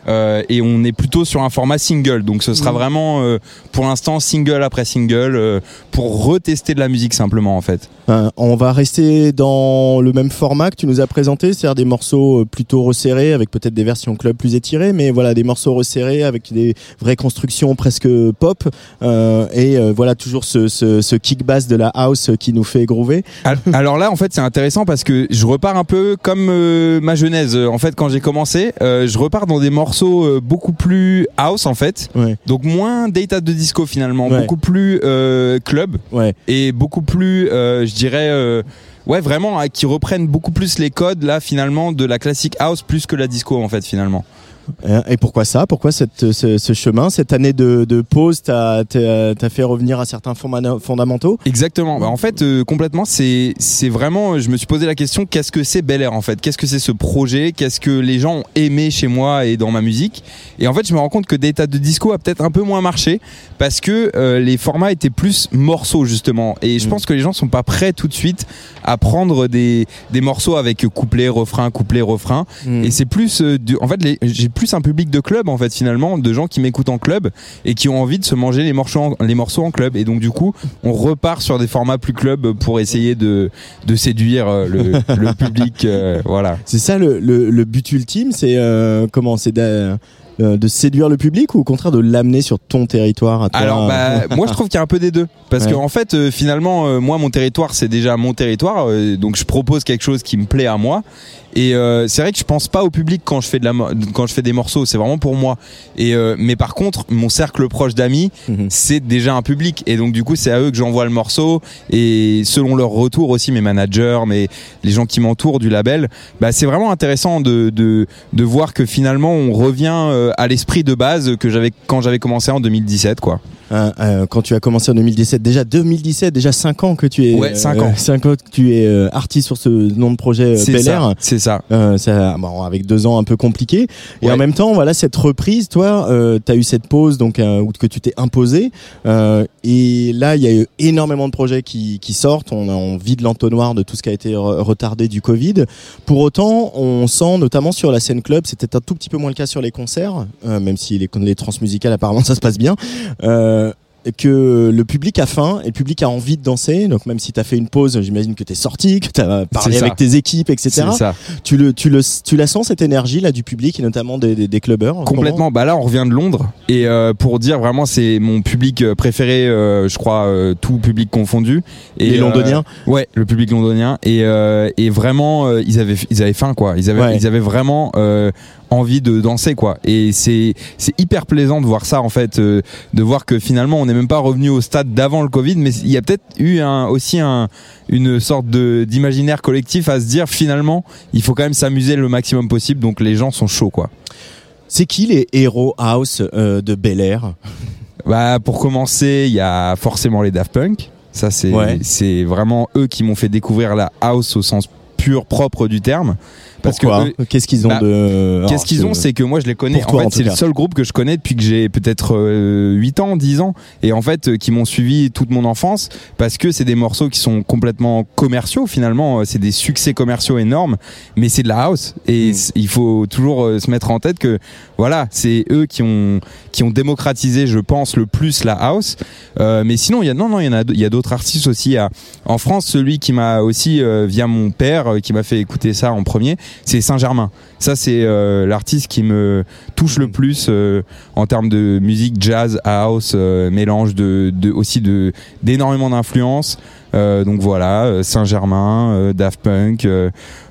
Euh, et on est plutôt sur un format single, donc ce sera Mhm. vraiment euh, pour l'instant single après single euh, pour retester de la musique simplement en fait. On va rester dans le même format que tu nous as présenté, c'est-à-dire des morceaux plutôt resserrés, avec peut-être des versions club plus étirées, mais voilà des morceaux resserrés avec des vraies constructions presque pop, euh, et euh, voilà toujours ce, ce, ce kick bass de la house qui nous fait groover. Al- Alors là, en fait, c'est intéressant parce que je repars un peu comme euh, ma genèse. En fait, quand j'ai commencé, je repars dans des morceaux euh, beaucoup plus house, en fait. Ouais, Donc moins data de disco finalement, Ouais. beaucoup plus euh, club ouais. et beaucoup plus, euh, je dirais, euh, ouais, vraiment, hein, qui reprennent beaucoup plus les codes là finalement de la classique house plus que la disco en fait finalement. Hein, Et pourquoi ça Pourquoi cette, ce, ce chemin Cette année de, de pause t'a t'a- t'a fait revenir à certains fonda- fondamentaux? Exactement. Bah, en fait, euh, complètement, c'est vraiment. Je me suis posé la question qu'est-ce que c'est Bel Air en fait? Qu'est-ce que c'est ce projet? Qu'est-ce que les gens ont aimé chez moi et dans ma musique? Et en fait, je me rends compte que Data de Disco a peut-être un peu moins marché parce que euh, les formats étaient plus morceaux justement. Et je pense que les gens sont pas prêts tout de suite à prendre des des morceaux avec couplet, refrain, couplet, refrain. Mm. Et c'est plus, euh, du- en fait, j'ai plus un public de club en fait finalement, de gens qui m'écoutent en club et qui ont envie de se manger les morceaux, en, les morceaux en club. Et donc du coup, on repart sur des formats plus club pour essayer de de séduire euh, le, le public. euh, voilà. C'est ça le, le, le but ultime C'est euh, comment C'est de, de séduire le public ou au contraire de l'amener sur ton territoire à toi Alors bah, moi je trouve qu'il y a un peu des deux parce Ouais. que en fait euh, finalement euh, moi mon territoire c'est déjà mon territoire euh, donc je propose quelque chose qui me plaît à moi et euh, c'est vrai que je pense pas au public quand je fais de la mo- quand je fais des morceaux c'est vraiment pour moi. Et euh, mais par contre mon cercle proche d'amis Mhm. c'est déjà un public. Et donc du coup c'est à eux que j'envoie le morceau. Et selon leur retour aussi mes managers mais les gens qui m'entourent du label bah c'est vraiment intéressant de, de de voir que finalement on revient euh, à l'esprit de base que j'avais quand j'avais commencé en 2017 quoi Euh, euh, quand tu as commencé en 2017, déjà 2017, déjà 5 ans que tu es Ouais, cinq ans. 5 ans que tu es euh, artiste sur ce nom de projet euh, C'est Bel Air. ça, c'est ça. Euh, ça, bon, avec deux ans un peu compliqué. Et Ouais. en même temps, voilà, cette reprise, toi, euh, tu as eu cette pause donc euh, que tu t'es imposé. Euh, et là, il y a eu énormément de projets qui, qui sortent. On, a- on vide l'entonnoir de tout ce qui a été re- retardé du Covid. Pour autant, on sent notamment sur la scène club, c'était un tout petit peu moins le cas sur les concerts, euh, même si les, les transmusicales apparemment ça se passe bien. Euh, que le public a faim et le public a envie de danser. Donc même si tu as fait une pause, j'imagine que tu es sorti, que tu as parlé avec tes équipes, etc. Ça. Tu le, tu le, tu la sens cette énergie là du public et notamment des, des, des clubbers. Complètement. Bah là, on revient de Londres et euh, pour dire vraiment, c'est mon public euh, préféré, euh, je crois, euh, tout public confondu. Et Les Londoniens Ouais, le public londonien et et vraiment, ils avaient ils avaient faim quoi. Ils avaient Ouais. ils avaient vraiment envie de danser quoi. Et c'est c'est hyper plaisant de voir ça en fait, euh, de voir que finalement on n'est même pas revenu au stade d'avant le Covid, mais il y a peut-être eu un, aussi un une sorte de d'imaginaire collectif à se dire finalement il faut quand même s'amuser le maximum possible. Donc les gens sont chauds quoi. C'est qui les héros house euh, de Bel Air? Bah pour commencer, il y a forcément les Daft Punk. Ça c'est Ouais. c'est vraiment eux qui m'ont fait découvrir la house au sens pur propre du terme. Parce Pourquoi que eux- Qu'est-ce qu'ils ont bah, de Qu'est-ce qu'ils ont C'est que moi je les connais. Pour en fait, c'est le seul groupe que je connais depuis que j'ai peut-être euh, 8 ans, 10 ans. Et en fait, euh, qui m'ont suivi toute mon enfance parce que c'est des morceaux qui sont complètement commerciaux finalement. Euh, C'est des succès commerciaux énormes, mais c'est de la house. Hmm. Et c- il faut toujours euh, se mettre en tête que voilà, c'est eux qui ont, qui ont démocratisé, je pense, le plus la house. Euh, mais sinon, il y a, non, non, il y en a, il y a d'autres artistes aussi. À, en France, celui qui m'a aussi, euh, via mon père, euh, qui m'a fait écouter ça en premier, c'est Saint-Germain. Ça, c'est euh, l'artiste qui me touche le plus euh, en termes de musique jazz, house, euh, mélange de, de aussi de d'énormément d'influences. Donc voilà, Saint-Germain, Daft Punk.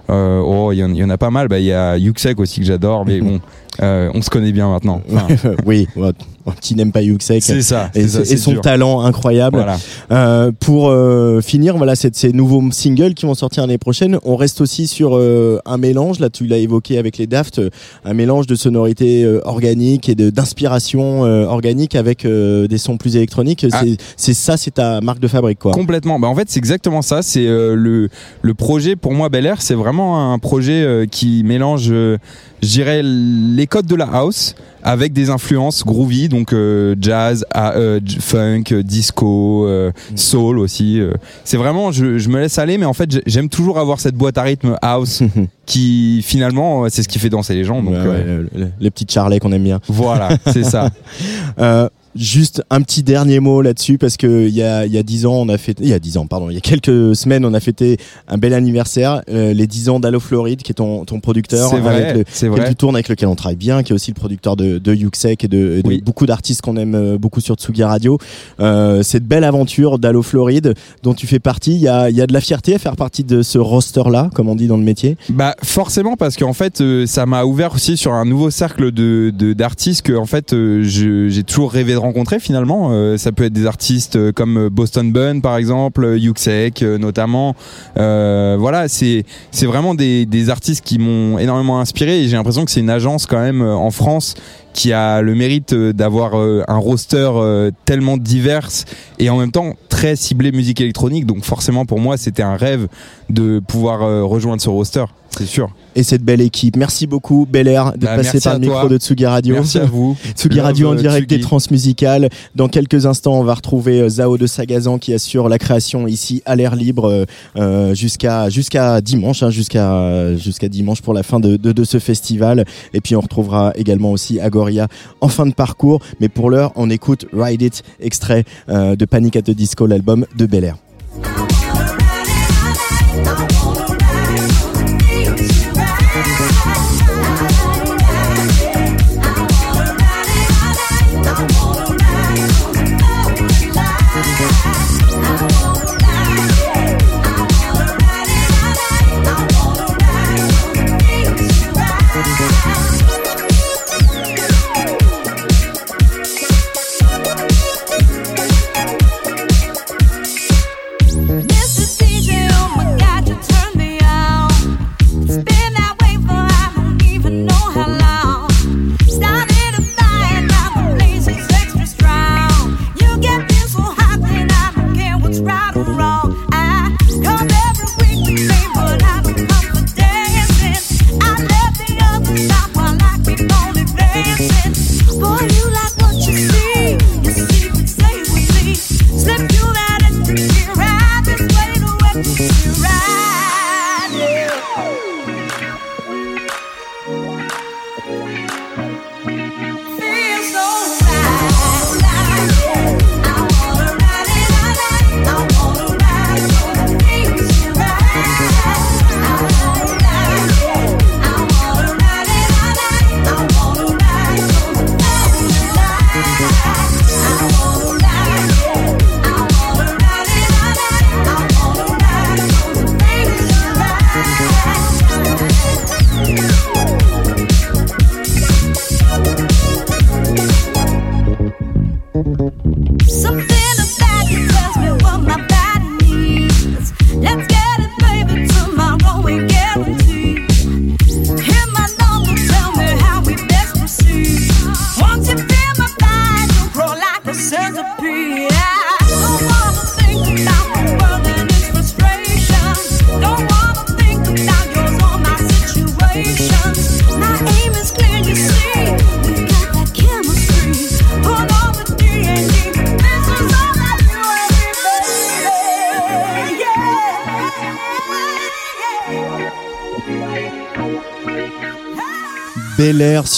oh, il y, en- il y en a pas mal. Bah, Il y a Yuxek aussi que j'adore, mais bon, on se connaît bien maintenant. Enfin, oui, qui n'aime pas Yuxek. c'est ça. Et, ça, et son dur. talent incroyable. Voilà. Euh, pour euh, finir, voilà, c'est ces nouveaux singles qui vont sortir l'année prochaine. On reste aussi sur euh, un mélange. Là, tu l'as évoqué avec les Daft, euh, un mélange de sonorités euh, organiques et d'inspiration euh, organique avec euh, des sons plus électroniques. Ah. C'est- C'est ça, c'est ta marque de fabrique, quoi. Complètement. Bah, en fait, c'est exactement ça. C'est euh, le, le projet, pour moi, Bel Air, c'est vraiment un projet euh, qui mélange, euh, je dirais, les codes de la house avec des influences groovy, donc euh, jazz, ah, euh, funk, euh, disco, euh, soul aussi. euh. C'est vraiment, je, je me laisse aller, mais en fait, j'ai- j'aime toujours avoir cette boîte à rythme house qui, finalement, c'est ce qui fait danser les gens. Donc, Ouais, ouais, le- le- les petites charlets qu'on aime bien. voilà, c'est ça. Juste un petit dernier mot là-dessus parce que il y a il y a dix ans on a fêté il y a dix ans pardon il y a quelques semaines on a fêté un bel anniversaire euh, les 10 ans d'Allo Floride qui est ton ton producteur C'est vrai, avec le, vrai. tu tournes avec lequel on travaille bien qui est aussi le producteur de de Yuxek et de, de Oui. beaucoup d'artistes qu'on aime euh, beaucoup sur Tsugi Radio euh, cette belle aventure d'Allo Floride dont tu fais partie il y a il y a de la fierté à faire partie de ce roster là comme on dit dans le métier? Bah forcément parce qu'en fait euh, ça m'a ouvert aussi sur un nouveau cercle de de- d'artistes que en fait euh, j'ai toujours rêvé de rencontrer finalement. Euh, ça peut être des artistes euh, comme euh, Boston Bun par exemple, Yuxek notamment. Voilà, c'est c'est vraiment des, des artistes qui m'ont énormément inspiré et j'ai l'impression que c'est une agence quand même en France qui a le mérite d'avoir un roster tellement divers et en même temps très ciblé musique électronique. Donc forcément pour moi c'était un rêve de pouvoir rejoindre ce roster, c'est sûr. Et cette belle équipe. Merci beaucoup, Bel Air, de Bah, passer par le micro de Tsugi Radio. Merci à vous. Tsugi Radio en direct Tsugi. des transmusicales. Dans quelques instants, on va retrouver euh, Zao de Sagazan qui assure la création ici à l'air libre euh, euh, jusqu'à jusqu'à dimanche, hein, jusqu'à jusqu'à dimanche pour la fin de, de, de ce festival. Et puis on retrouvera également aussi Agoria en fin de parcours. Mais pour l'heure, on écoute Ride It, extrait euh, de Panic at the Disco, l'album de Bel Air.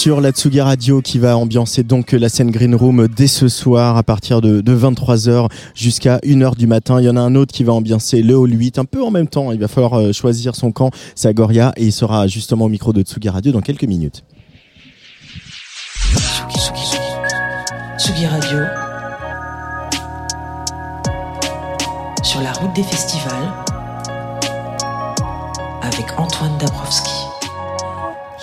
Sur la Tsugi Radio qui va ambiancer donc la scène Green Room dès ce soir à partir de, 23h jusqu'à 1h du matin. Il y en a un autre qui va ambiancer le Hall 8 un peu en même temps. Il va falloir euh, choisir son camp, c'est Agoria et il sera justement au micro de Tsugi Radio dans quelques minutes. Tsugi Radio. Sur la route des festivals. Avec Antoine Dabrowski.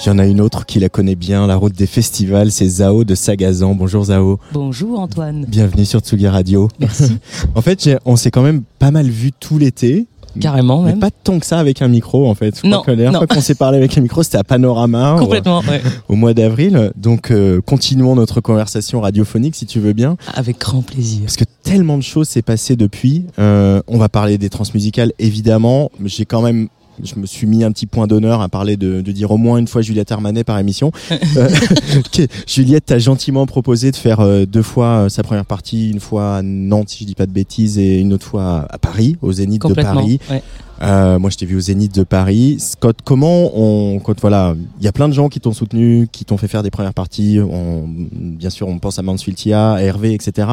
Il y en a une autre qui la connaît bien, la route des festivals, c'est Zao de Sagazan. Bonjour Zao. Bonjour Antoine. Bienvenue sur Tsugi Radio. Merci. en fait, on s'est quand même pas mal vu tout l'été. Carrément Mais même. pas tant que ça avec un micro en fait. Je crois Non, que la dernière fois qu'on s'est parlé avec un micro, c'était à Panorama. au- Complètement, ouais. Au, mois d'avril. Donc euh, continuons notre conversation radiophonique si tu veux bien. Avec grand plaisir. Parce que tellement de choses s'est passé depuis. Euh, on va parler des transmusicales évidemment. J'ai quand même je me suis mis un petit point d'honneur à parler de, de dire au moins une fois Juliette Armanet par émission. Euh, Juliette t'a gentiment proposé de faire euh, deux fois euh, sa première partie, une fois à Nantes si je dis pas de bêtises et une autre fois à Paris, au Zénith de. Paris. ouais. Euh, moi, je t'ai vu au Zénith de Paris. Scott, comment on, quand voilà, il y a plein de gens qui t'ont soutenu, qui t'ont fait faire des premières parties. On, bien sûr, on pense à Mansfieldia, à Hervé, etc.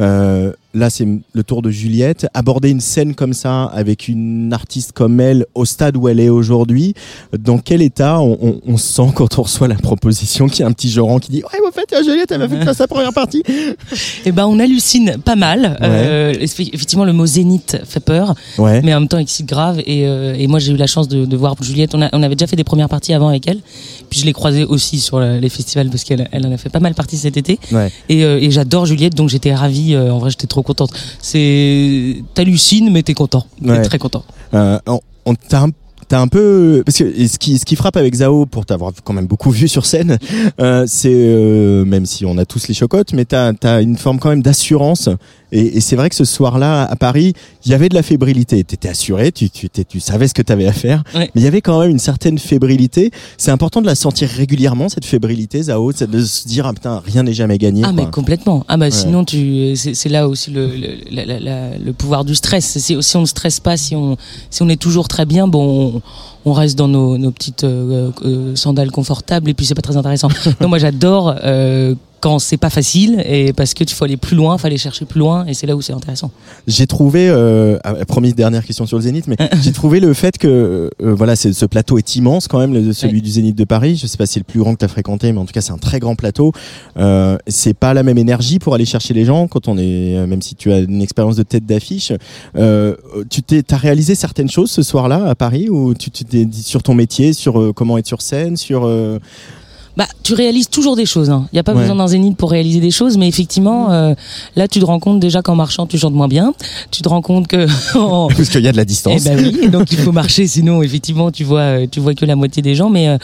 Euh, là, c'est le tour de Juliette. Aborder une scène comme ça avec une artiste comme elle au stade où elle est aujourd'hui. Dans quel état on, on, on se sent quand on reçoit la proposition qu'il y a un petit Joran qui dit ouais, en fait, Juliette, elle m'a fait faire sa première partie. Eh ben, on hallucine pas mal. Euh, effe- effectivement, le mot zénith fait peur, Ouais. mais en même temps excite grave. Et, euh, et moi, j'ai eu la chance de, de voir Juliette. On, a- on avait déjà fait des premières parties avant avec elle. Puis je l'ai croisée aussi sur la- les festivals parce qu'elle elle en a fait pas mal partie cet été. Ouais. Et, euh, et j'adore Juliette, donc j'étais ravie. euh, en vrai, j'étais trop contente. C'est t'hallucines, mais t'es content. T'es Ouais. très content. On, on t'a un T'as un peu parce que ce qui ce qui frappe avec Zao pour t'avoir quand même beaucoup vu sur scène, euh, c'est euh, même si on a tous les chocottes, mais t'as as une forme quand même d'assurance et, et c'est vrai que ce soir-là à Paris, il y avait de la fébrilité. T'étais assuré, tu tu tu savais ce que t'avais à faire, Ouais. mais il y avait quand même une certaine fébrilité. C'est important de la sentir régulièrement cette fébrilité, Zao, c'est de se dire ah putain rien n'est jamais gagné. Ah quoi. mais complètement. Ah bah Ouais. sinon tu c'est là aussi le le, la- la- la- le pouvoir du stress. C'est si on ne stresse pas, si on si on est toujours très bien, bon on, on reste dans nos, nos petites euh, euh, sandales confortables et puis c'est pas très intéressant. non moi j'adore euh, quand c'est pas facile et parce que tu faut aller plus loin, faut aller chercher plus loin et c'est là où c'est intéressant. J'ai trouvé, euh, ah, dernière question sur le Zénith, mais j'ai trouvé le fait que euh, voilà, c'est ce plateau est immense quand même, celui du Zénith de Paris. Je sais pas si c'est le plus grand que tu as fréquenté, mais en tout cas c'est un très grand plateau. Euh, c'est pas la même énergie pour aller chercher les gens quand on est, euh, même si tu as une expérience de tête d'affiche. Euh, tu t'es, t'as réalisé certaines choses ce soir-là à Paris ou tu t'es dit sur ton métier, sur euh, comment être sur scène, sur euh, Bah, tu réalises toujours des choses. Il n'y a pas Ouais. besoin d'un zénith pour réaliser des choses, mais effectivement, euh, là, tu te rends compte déjà qu'en marchant, tu chantes moins bien. Tu te rends compte que en- parce qu'il y a de la distance. Eh ben oui, donc il faut marcher, sinon effectivement tu vois, euh, tu vois que la moitié des gens. Mais euh,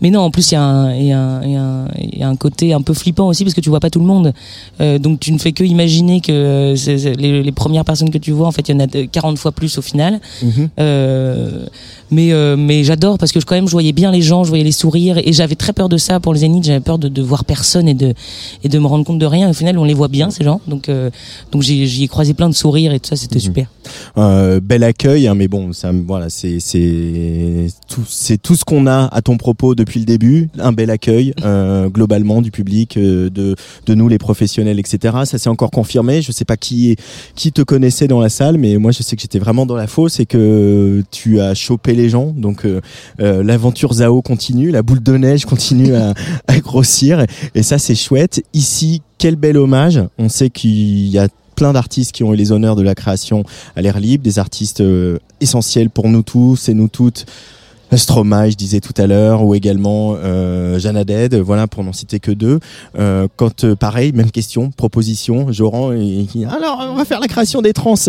mais non, en plus il y a un il y a un, il y a un, il y a un côté un peu flippant aussi parce que tu vois pas tout le monde. Euh, donc tu ne fais que imaginer que euh, c'est les, les premières personnes que tu vois, en fait il y en a de- 40 fois plus au final. Euh, mais euh, mais j'adore parce que quand même je voyais bien les gens, je voyais les sourires et j'avais très peur de ça pour le Zénith. J'avais peur de, de voir personne et de et de me rendre compte de rien. Au final on les voit bien ces gens. Donc euh, donc j'y ai croisé plein de sourires et tout ça, c'était Mhm. super. Euh, bel accueil, hein, mais bon, ça, voilà, c'est c'est tout, c'est tout ce qu'on a à ton propos depuis le début, un bel accueil euh, globalement du public, euh, de de nous les professionnels, etc. Ça s'est encore confirmé. Je sais pas qui est, qui te connaissait dans la salle, mais moi je sais que j'étais vraiment dans la fosse et que tu as chopé les gens. Donc euh, euh, l'aventure Zao continue, la boule de neige continue à, grossir, et, et ça c'est chouette. Ici, quel bel hommage. On sait qu'il y a plein d'artistes qui ont eu les honneurs de la création à l'air libre, des artistes euh, essentiels pour nous tous et nous toutes. Stromae, je disais tout à l'heure, ou également euh, Jeanne Haddad, voilà pour n'en citer que deux. Euh, quand euh, pareil, même question, proposition, Joran, et, alors on va faire la création des trans.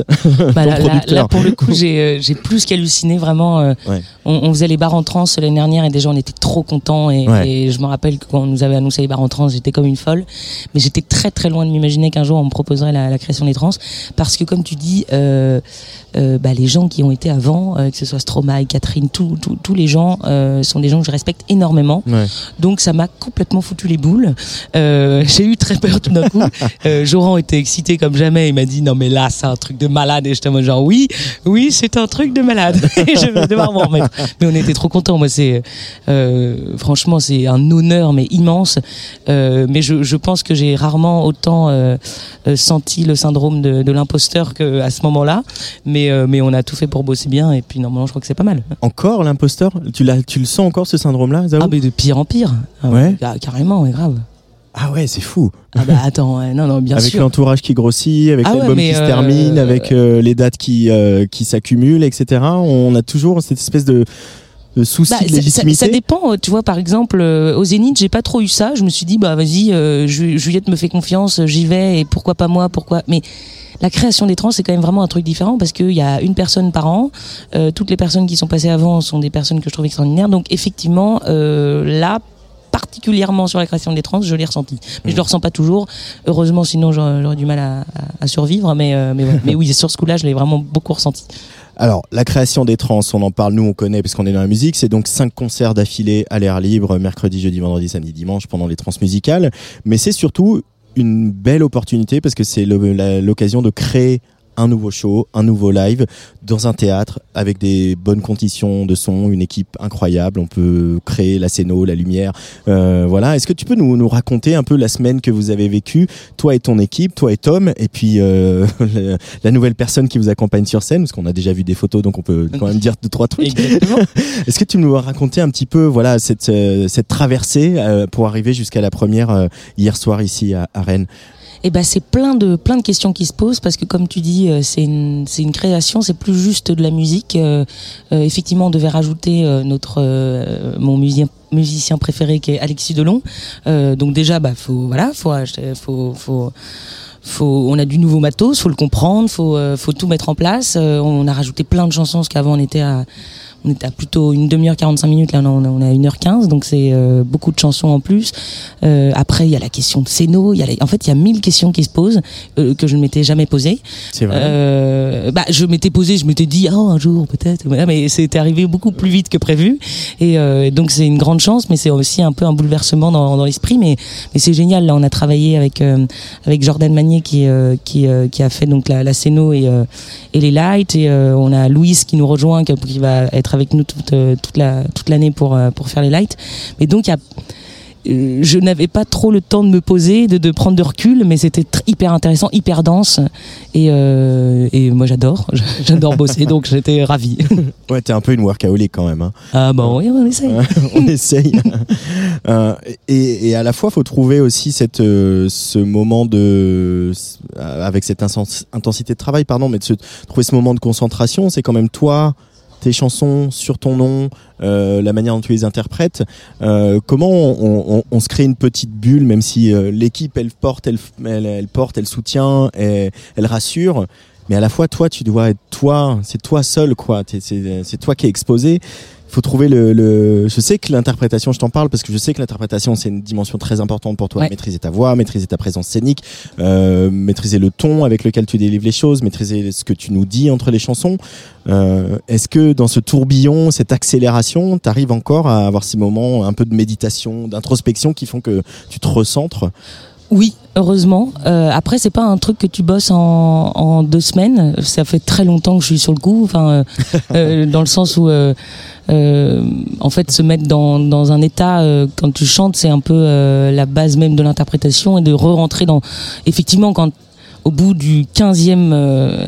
Bah, là, là- pour le coup, j'ai euh, plus qu'halluciné vraiment. euh, Ouais. on, on faisait les bars en trans l'année dernière et déjà on était trop contents et, Ouais. et je me rappelle que quand on nous avait annoncé les bars en trans, j'étais comme une folle. Mais j'étais très très loin de m'imaginer qu'un jour on me proposerait la, la création des trans parce que comme tu dis, euh, bah, les gens qui ont été avant, que ce soit Stromae, Catherine, tout- tout- tous les gens euh, sont des gens que je respecte énormément. Ouais. Donc ça m'a complètement foutu les boules. Euh, j'ai eu très peur tout d'un coup. Euh, Joran était excité comme jamais. Il m'a dit non mais là c'est un truc de malade et j'étais en mode genre oui oui c'est un truc de malade. Et je vais devoir m'en remettre. Mais on était trop contents. Moi c'est franchement c'est un honneur mais immense. Mais je, je pense que j'ai rarement autant senti le syndrome de, de l'imposteur qu'à ce moment-là. Mais mais on a tout fait pour bosser bien et puis normalement je crois que c'est pas mal. Encore l'imposteur Tu l'as, tu le sens encore ce syndrome-là, Ah mais de pire en pire. Ah, Ouais. ah, carrément ouais, grave. Ah ouais, c'est fou. Ah bah attends, non, non, bien avec sûr. l'entourage qui grossit, avec Ah l'album qui se euh, termine, avec euh, les dates qui euh, qui s'accumulent, etc. On a toujours cette espèce de, de souci Bah, de ça- ça, légitimité. ça dépend, euh, tu vois, par exemple, euh, au Zénith, j'ai pas trop eu ça. Je me suis dit, bah vas-y, euh, Ju- Juliette me fait confiance, j'y vais, et pourquoi pas moi, pourquoi. Mais la création des trans, c'est quand même vraiment un truc différent parce qu'il y a une personne par an. Euh, toutes les personnes qui sont passées avant sont des personnes que je trouve extraordinaires. Donc effectivement, euh, là, particulièrement sur la création des trans, je l'ai ressenti. Mais je le ressens pas toujours. Heureusement, sinon j'aurais du mal à, à- survivre. Mais, euh, mais, ouais. mais oui, sur ce coup-là, je l'ai vraiment beaucoup ressenti. Alors, la création des trans, on en parle, nous on connaît parce qu'on est dans la musique, c'est donc cinq concerts d'affilée à l'air libre, mercredi, jeudi, vendredi, samedi, dimanche, pendant les trans musicales. Mais c'est surtout une belle opportunité parce que c'est l'occasion de créer un nouveau show, un nouveau live dans un théâtre avec des bonnes conditions de son, une équipe incroyable. On peut créer la scéno, la lumière. Euh, voilà. Est-ce que tu peux nous, nous raconter un peu la semaine que vous avez vécue, toi et ton équipe, toi et Tom, et puis euh, la, la nouvelle personne qui vous accompagne sur scène, parce qu'on a déjà vu des photos, donc on peut quand même dire deux trois trucs. Exactement. Est-ce que tu nous raconter un petit peu, voilà, cette euh, cette traversée euh, pour arriver jusqu'à la première euh, hier soir ici à, à Rennes? Eh ben c'est plein de plein de questions qui se posent parce que comme tu dis euh, c'est une c'est une création c'est plus juste de la musique. Euh, euh, effectivement on devait rajouter euh, notre euh, mon musicien musicien préféré qui est Alexis Delon. Donc déjà bah faut voilà faut faut faut faut on a du nouveau matos faut le comprendre faut faut tout mettre en place. Euh, on a rajouté plein de chansons parce qu'avant on était à on était à plutôt une demi-heure 45 minutes là on on a 1h15 donc c'est euh, beaucoup de chansons en plus Euh, après il y a la question de Céno il y a les- en fait il y a mille questions qui se posent euh, que je ne m'étais jamais posées C'est vrai. euh, bah, je m'étais posé, je m'étais dit, oh, un jour peut-être, mais c'était arrivé beaucoup plus vite que prévu. Et euh, donc c'est une grande chance, mais c'est aussi un peu un bouleversement dans, dans l'esprit. Mais, mais c'est génial. Là, on a travaillé avec euh, avec Jordan Magnier qui euh, qui euh, qui a fait donc la, la scéno et euh, et les lights. Et euh, on a Louise qui nous rejoint, qui, qui va être avec nous toute euh, toute la toute l'année pour euh, pour faire les lights. Mais donc il y a euh, je n'avais pas trop le temps de me poser, de, de prendre de recul, mais c'était hyper intéressant, hyper dense. Et, euh, et moi, j'adore. J'adore bosser, donc j'étais ravie. Ouais, t'es un peu une workaholic quand même. Hein. Ah bon, oui, on essaye. on essaye. Euh, et, et à la fois, faut trouver aussi cette, euh, ce moment de, avec cette intensité de travail, pardon, mais de se, trouver ce moment de concentration. C'est quand même toi, tes chansons sur ton nom, euh, la manière dont tu les interprètes. Euh, comment on, on- on se crée une petite bulle, même si euh, l'équipe elle porte, elle, elle, porte, elle soutient, elle, elle rassure. Mais à la fois, toi, tu dois être toi. C'est toi seul, quoi. C'est toi qui es exposé faut trouver le, le- je sais que l'interprétation je t'en parle parce que je sais que l'interprétation c'est une dimension très importante pour toi. Ouais. maîtriser ta voix maîtriser ta présence scénique euh, maîtriser le ton avec lequel tu délivres les choses maîtriser ce que tu nous dis entre les chansons. Euh, est-ce que dans ce tourbillon cette accélération t'arrives encore à avoir ces moments un peu de méditation d'introspection qui font que tu te recentres? Oui, heureusement. Euh, après, c'est pas un truc que tu bosses en, en deux semaines. Ça fait très longtemps que je suis sur le coup. Enfin, euh, euh, dans le sens où, euh, euh, en fait, se mettre dans, dans un état euh, quand tu chantes, c'est un peu euh, la base même de l'interprétation et de re-rentrer dans. Effectivement, quand au bout du 15e euh,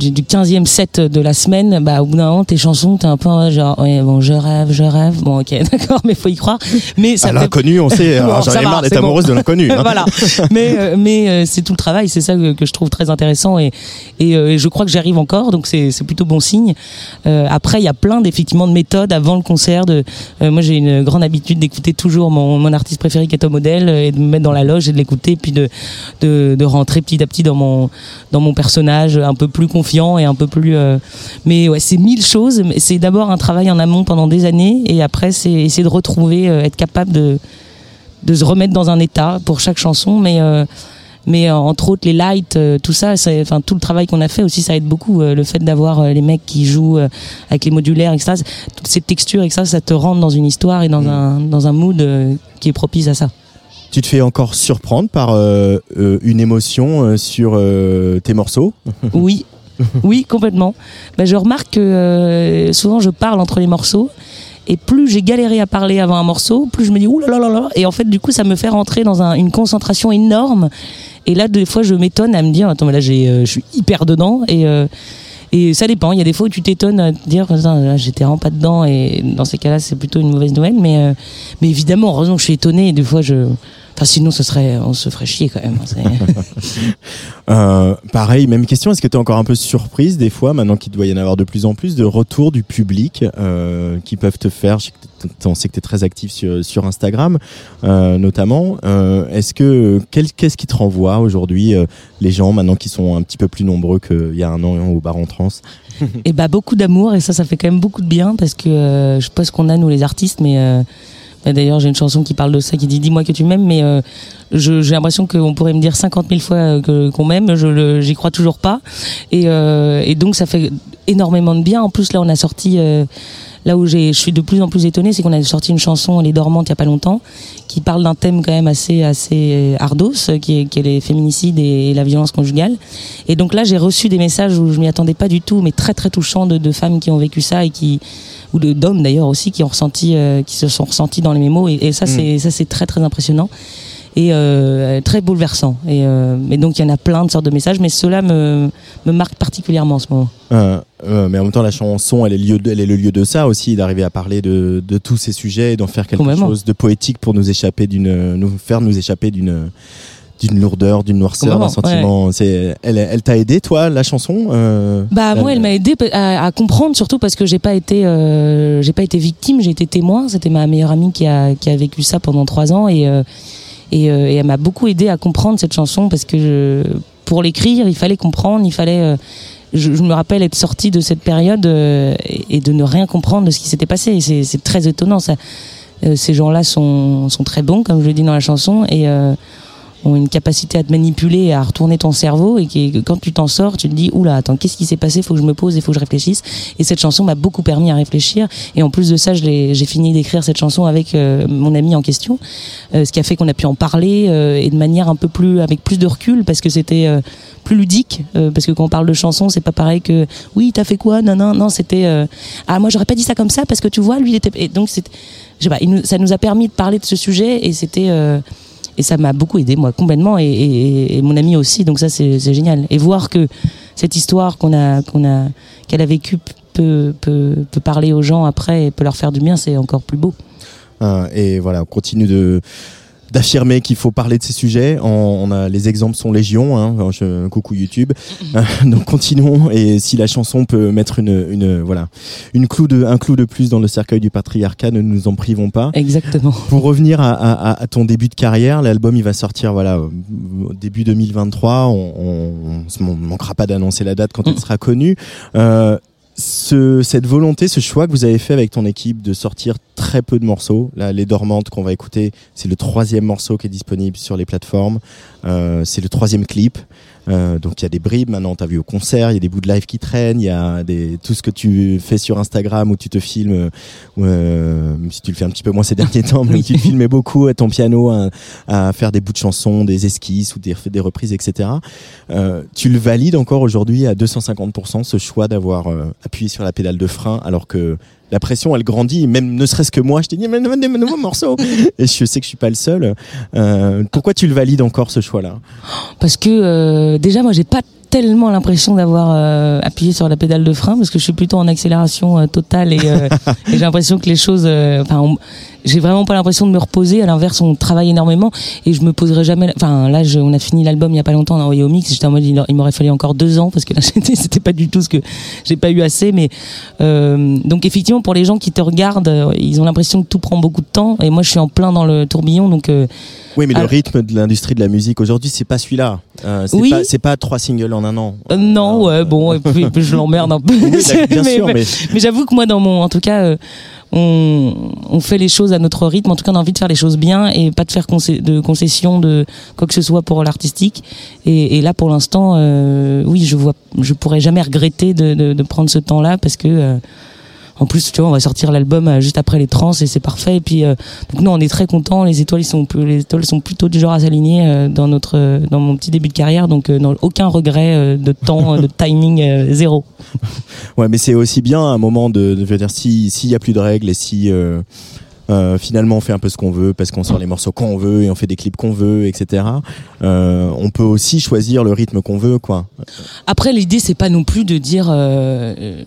du, du 15e set de la semaine, bah au bout d'un moment tes chansons t'es un peu genre ouais, bon je rêve, je rêve. Bon OK, d'accord, mais faut y croire. Mais ça fait- l'inconnu on sait Bon, alors, j'en ai marre d'être bon. amoureuse de l'inconnu hein. voilà. Mais euh, mais euh, c'est tout le travail, c'est ça que, que je trouve très intéressant et et euh, je crois que j'arrive encore, donc c'est c'est plutôt bon signe. Euh, après, il y a plein d'effectivement de méthodes avant le concert. De euh, moi, j'ai une grande habitude d'écouter toujours mon mon artiste préféré qui est Tom Model euh, et de me mettre dans la loge et de l'écouter, puis de de de rentrer petit à petit dans mon dans mon personnage un peu plus confiant et un peu plus. euh, mais ouais, c'est mille choses. mais C'est d'abord un travail en amont pendant des années et après c'est essayer de retrouver, euh, être capable de de se remettre dans un état pour chaque chanson, mais euh, mais entre autres les lights, tout ça, enfin tout le travail qu'on a fait aussi, ça aide beaucoup. le fait d'avoir les mecs qui jouent avec les modulaires, etc. Toutes ces textures, et ça, te rentre dans une histoire et dans un dans un mood qui est propice à ça. tu te fais encore surprendre par euh, euh, une émotion euh, sur tes morceaux? Oui, oui, complètement. Ben, je remarque que euh, souvent je parle entre les morceaux. Et plus j'ai galéré à parler avant un morceau, plus je me dis ouh là là là là. Et en fait, du coup, ça me fait rentrer dans un- une concentration énorme. Et là, des fois, je m'étonne à me dire attends, mais là, j'ai, euh, je suis hyper dedans. Et euh, et ça dépend. Il y a des fois où tu t'étonnes à te dire là, j'étais vraiment pas dedans. Et dans ces cas-là, c'est plutôt une mauvaise nouvelle. Mais euh, mais évidemment, heureusement je suis étonné. Et des fois, je Enfin, sinon, ce serait, on se ferait chier quand même. hein, Euh, pareil, même question. Est-ce que tu es encore un peu surprise des fois, maintenant qu'il doit y en avoir de plus en plus, de retours du public euh, qui peuvent te faire On sait que tu es très actif sur, sur Instagram, euh, notamment. Euh, Est-ce que qu'est-ce qui te renvoie aujourd'hui euh, les gens maintenant qui sont un petit peu plus nombreux qu'il y a un an au bar en trans? Et bah beaucoup d'amour et ça ça fait quand même beaucoup de bien parce que euh, je sais pas ce qu'on a nous les artistes mais euh, d'ailleurs j'ai une chanson qui parle de ça qui dit dis-moi que tu m'aimes mais euh, j'ai l'impression qu'on pourrait me dire 50 000 fois euh, qu'on m'aime je j'y crois toujours pas. Et, euh, et donc ça fait énormément de bien. En plus là on a sorti euh, là où je suis de plus en plus étonnée c'est qu'on a sorti une chanson Les dormantes il y a pas longtemps qui parle d'un thème quand même assez assez ardos qui est, qui est les féminicides et la violence conjugale. Et donc là j'ai reçu des messages où je m'y attendais pas du tout mais très très touchants de, de femmes qui ont vécu ça et qui ou d'hommes d'ailleurs aussi qui ont ressenti euh, qui se sont ressentis dans les mémos. Et, et ça Mm. c'est ça c'est très très impressionnant. Et euh, très bouleversant. Et, euh, et donc il y en a plein de sortes de messages mais cela me me marque particulièrement en ce moment. Euh, mais en même temps, la chanson, elle est, lieu de- elle est le lieu de ça aussi, d'arriver à parler de, de tous ces sujets et d'en faire quelque chose de poétique pour nous échapper d'une, nous faire nous échapper d'une, d'une lourdeur, d'une noirceur, d'un sentiment. C'est, elle, elle t'a aidé, toi, la chanson euh, Bah moi, elle m'a aidé à, à comprendre surtout parce que j'ai pas été, euh, j'ai pas été victime, j'ai été témoin. C'était ma meilleure amie qui a qui a vécu ça pendant trois ans et euh, et, euh, et elle m'a beaucoup aidé à comprendre cette chanson parce que je- pour l'écrire, il fallait comprendre, il fallait. euh, je, je me rappelle être sortie de cette période euh, et, et de ne rien comprendre de ce qui s'était passé. Et C'est c'est très étonnant. Ça. Euh, ces gens-là sont, sont très bons, comme je le dis dans la chanson, et euh, ont une capacité à te manipuler, et à retourner ton cerveau, et que quand tu t'en sors, tu te dis, oula, attends, qu'est-ce qui s'est passé? Faut que je me pose, il faut que je réfléchisse. Et cette chanson m'a beaucoup permis à réfléchir. Et en plus de ça, j'ai fini d'écrire cette chanson avec euh, mon ami en question, euh, ce qui a fait qu'on a pu en parler euh, et de manière un peu plus, avec plus de recul, parce que c'était euh, plus ludique. euh, parce que quand on parle de chanson, c'est pas pareil que, oui, t'as fait quoi? Non, non, non, c'était, euh, ah, moi j'aurais pas dit ça comme ça parce que tu vois, lui, il était. Et donc, c'est, je sais pas, ça nous a permis de parler de ce sujet et c'était. Et ça m'a beaucoup aidé, moi, complètement, et, mon ami aussi. Donc ça, c'est génial. Et voir que cette histoire qu'on a, qu'on a, qu'elle a vécue peut, peut, peut parler aux gens après et peut leur faire du bien, c'est encore plus beau. Euh, et voilà, on continue de d'affirmer qu'il faut parler de ces sujets. On, on a les exemples sont légion. Hein, je- coucou YouTube. Donc continuons. Et si la chanson peut mettre une, une voilà une clou de un clou de plus dans le cercueil du patriarcat, ne nous en privons pas. Exactement. Pour revenir à, à- à ton début de carrière, l'album il va sortir voilà au début 2023. On, on, on man- manquera pas d'annoncer la date quand elle sera connue. Euh, ce, cette volonté, ce choix que vous avez fait avec ton équipe de sortir très peu de morceaux, là, les dormantes qu'on va écouter, c'est le troisième morceau qui est disponible sur les plateformes. Euh, c'est le troisième clip. Euh, donc il y a des bribes maintenant, t'as vu au concert, il y a des bouts de live qui traînent, il y a des, tout ce que tu fais sur Instagram où tu te filmes, euh, euh, même si tu le fais un petit peu moins ces derniers temps, mais où tu te filmais beaucoup à ton piano à, à faire des bouts de chansons, des esquisses ou des, des reprises, etc. Euh, tu le valides encore aujourd'hui à 250% ce choix d'avoir euh, appuyé sur la pédale de frein alors que la pression elle grandit, même ne serait-ce que moi, je t'ai dit mais des nouveaux morceaux et je sais que je suis pas le seul. Euh, pourquoi tu le valides encore ce choix-là? Parce que euh, déjà, moi, j'ai pas tellement l'impression d'avoir euh, appuyé sur la pédale de frein parce que je suis plutôt en accélération euh, totale et, euh, et j'ai l'impression que les choses euh, enfin j'ai vraiment pas l'impression de me reposer. À l'inverse on travaille énormément et je me poserai jamais enfin là je, on a fini l'album il y a pas longtemps on a envoyé au mix. J'étais en mode il, m'aurait fallu encore deux ans parce que là c'était pas du tout ce que j'ai pas eu assez mais euh, donc effectivement pour les gens qui te regardent ils ont l'impression que tout prend beaucoup de temps et moi je suis en plein dans le tourbillon donc Oui, mais le rythme de l'industrie de la musique aujourd'hui, c'est pas celui-là. Euh, c'est Oui. pas, c'est pas trois singles en un an. Euh, non, ouais, bon, et puis, je l'emmerde un peu. Oui, bien sûr, mais- mais j'avoue que moi, dans mon, en tout cas, euh, on, on fait les choses à notre rythme. En tout cas, on a envie de faire les choses bien et pas de faire de concessions de quoi que ce soit pour l'artistique. Et, et là, pour l'instant, euh, oui, je vois, je pourrais jamais regretter de, de, de prendre ce temps-là parce que. En plus, tu vois, on va sortir l'album euh, juste après les trans et c'est parfait. Et puis, euh, donc nous, on est très contents. Les étoiles, ils sont, les étoiles sont plutôt du genre à s'aligner euh, dans notre, euh, dans mon petit début de carrière. Donc, euh, aucun regret euh, de temps, de timing euh, zéro. Ouais, mais c'est aussi bien un moment de, de je veux dire, si s'il y a plus de règles et si euh, finalement on fait un peu ce qu'on veut parce qu'on sort les morceaux quand on veut et on fait des clips qu'on veut, etc. Euh, on peut aussi choisir le rythme qu'on veut, quoi. Après, l'idée, c'est pas non plus de dire euh, euh,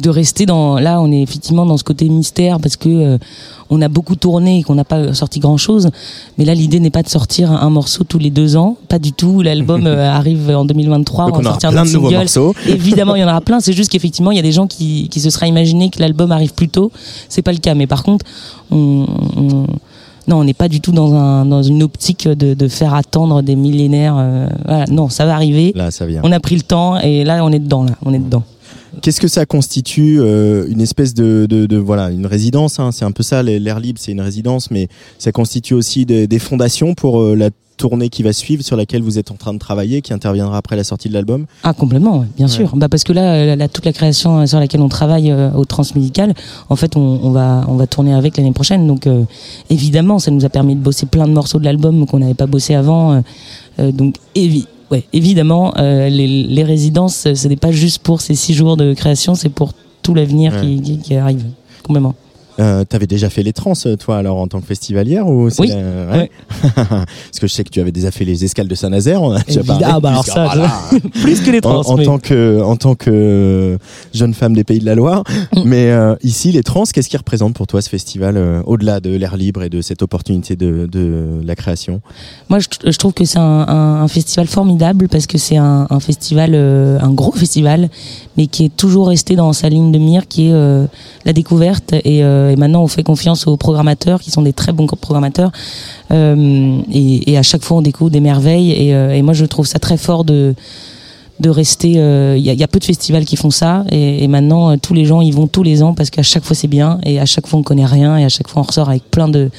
de rester dans. Là, on est effectivement dans ce côté mystère parce que on a beaucoup tourné et qu'on n'a pas sorti grand chose. Mais là, l'idée n'est pas de sortir un, un morceau tous les deux ans, pas du tout. L'album euh, arrive en 2023, Donc on va sortir un plein autre de nouveaux morceaux. Évidemment, il y en aura plein. C'est juste qu'effectivement, il y a des gens qui, qui se seraient imaginé que l'album arrive plus tôt. C'est pas le cas. Mais par contre, on, on- non, on n'est pas du tout dans, un, dans une optique de, de faire attendre des millénaires. euh, voilà. Non, ça va arriver. Là, ça vient. On a pris le temps et là, on est dedans. Là, on est dedans. Qu'est-ce que ça constitue euh, Une espèce de, de, de- voilà, une résidence. hein, c'est un peu ça. L'air libre, c'est une résidence, mais ça constitue aussi des, des fondations pour euh, la tournée qui va suivre, sur laquelle vous êtes en train de travailler, qui interviendra après la sortie de l'album? Ah complètement, bien sûr. Bah parce que là, la- toute la création euh, sur laquelle on travaille euh, au Transmédical, en fait, on, on va on va tourner avec l'année prochaine. Donc euh, évidemment, ça nous a permis de bosser plein de morceaux de l'album qu'on n'avait pas bossé avant. euh, euh, donc évi ouais, évidemment, euh, les, les résidences, euh, ce n'est pas juste pour ces six jours de création, c'est pour tout l'avenir Ouais. qui, qui, qui arrive. Complètement. Euh, T'avais déjà fait les trans, toi, alors en tant que festivalière ou Oui, la- ouais. Parce que je sais que tu avais déjà fait les escales de Saint-Nazaire. On a déjà parlé, ah bah alors ça, voilà. plus que les trans. en, en mais- tant que en tant que jeune femme des Pays de la Loire. Mm. Mais euh, ici, les trans, qu'est-ce qui représente pour toi ce festival euh, au-delà de l'air libre et de cette opportunité de, de la création? Moi, je, je trouve que c'est un, un- un festival formidable parce que c'est un, un festival, euh, un gros festival, mais qui est toujours resté dans sa ligne de mire, qui est euh, la découverte. Et, euh, et maintenant, on fait confiance aux programmateurs, qui sont des très bons programmateurs. Euh, et, à chaque fois, on découvre des merveilles. Et, euh, et moi, je trouve ça très fort de de rester. euh, Il y, a, peu de festivals qui font ça, et, maintenant euh, tous les gens y vont tous les ans parce qu'à chaque fois c'est bien, et à chaque fois on connaît rien, et à chaque fois on ressort avec plein de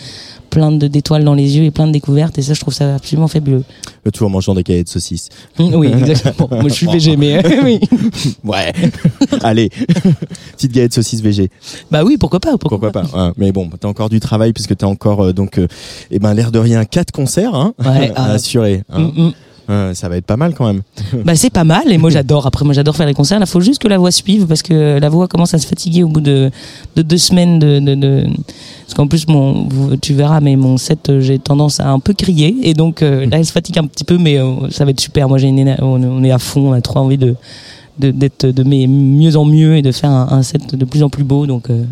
plein de d'étoiles dans les yeux et plein de découvertes, et ça je trouve ça absolument fabuleux. Le tout en mangeant des cahiers de saucisses. Oui, exactement. Moi je suis végé, mais oui. Ouais. Allez, petite galette de saucisse VG. Bah oui, pourquoi pas Pourquoi, pas. Ouais, mais bon, t'as encore du travail puisque t'as encore euh, donc, euh, eh ben l'air de rien, quatre concerts hein, Ouais, à ah. assurer. hein. Mm, mm. Euh, ça va être pas mal quand même. Bah c'est pas mal et moi j'adore. Après moi j'adore faire les concerts. Il faut juste que la voix suive parce que la voix commence à se fatiguer au bout de, de deux semaines de, de, de- parce qu'en plus mon tu verras mais mon set euh, j'ai tendance à un peu crier et donc euh, là elle se fatigue un petit peu mais euh, ça va être super. Moi j'ai une on, est à fond. On a trop envie de- d'être de, mes mieux en mieux et de faire un, un set de plus en plus beau donc euh,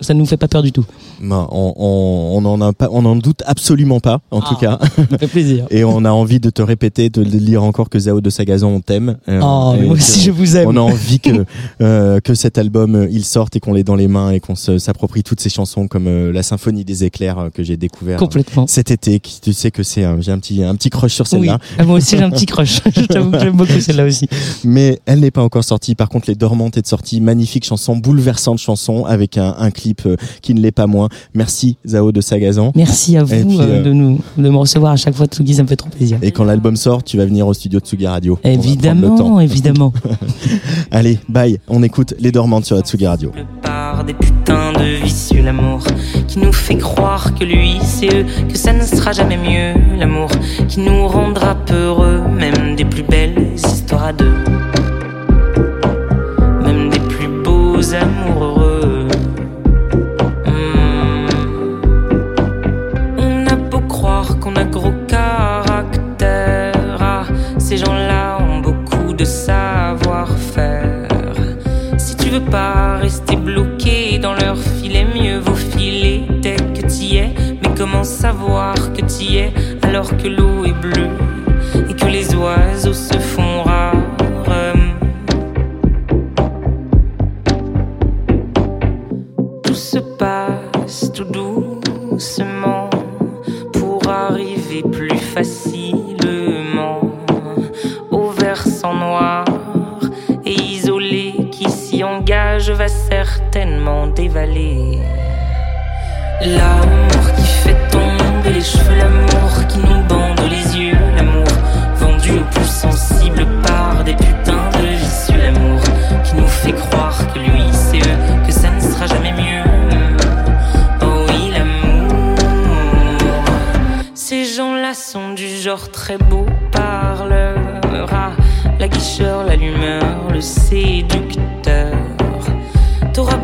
ça ne nous fait pas peur du tout. On, on, on en a pas, on en doute absolument pas, en tout cas. Ça fait plaisir. Et on a envie de te répéter, de lire encore que Zao de Sagazan, on t'aime. Euh, Oh, moi aussi, je vous aime. On a envie que euh, que cet album il sorte et qu'on l'ait dans les mains et qu'on s'approprie toutes ces chansons comme la symphonie des éclairs que j'ai découvert Complètement. cet été. Qui, tu sais que c'est j'ai un petit un petit crush sur Oui. celle-là. Ah, moi aussi j'ai un petit crush. je t'avoue que j'aime beaucoup celle-là aussi. Mais elle n'est pas encore sortie. Par contre, Les Dormantes est de sortie. Magnifique chanson, bouleversante chanson avec un, un clip euh, qui ne l'est pas moins. Merci Zao de Sagazan. Merci à vous puis, euh, euh, de nous de me recevoir à chaque fois Tsugi, ça me fait trop plaisir. Et quand l'album sort, tu vas venir au studio de Tsugi Radio. On va prendre le temps. Évidemment, évidemment. Allez, bye. On écoute Les Dormantes sur la Tsugi Radio. par des putains de vicieux l'amour qui nous fait croire que lui c'est eux que ça ne sera jamais mieux l'amour qui nous rendra peureux même des plus belles histoires à deux rester bloqué dans leur filet, mieux vaut filer dès que t'y es. Mais comment savoir que t'y es alors que l'eau est bleue et que les oiseaux se font va certainement dévaler. L'amour qui fait tomber les cheveux, l'amour qui nous bande les yeux, l'amour vendu au plus sensible par des putains de vicieux, l'amour qui nous fait croire que lui c'est eux, que ça ne sera jamais mieux. Oh oui, l'amour. Ces gens-là sont du genre très beau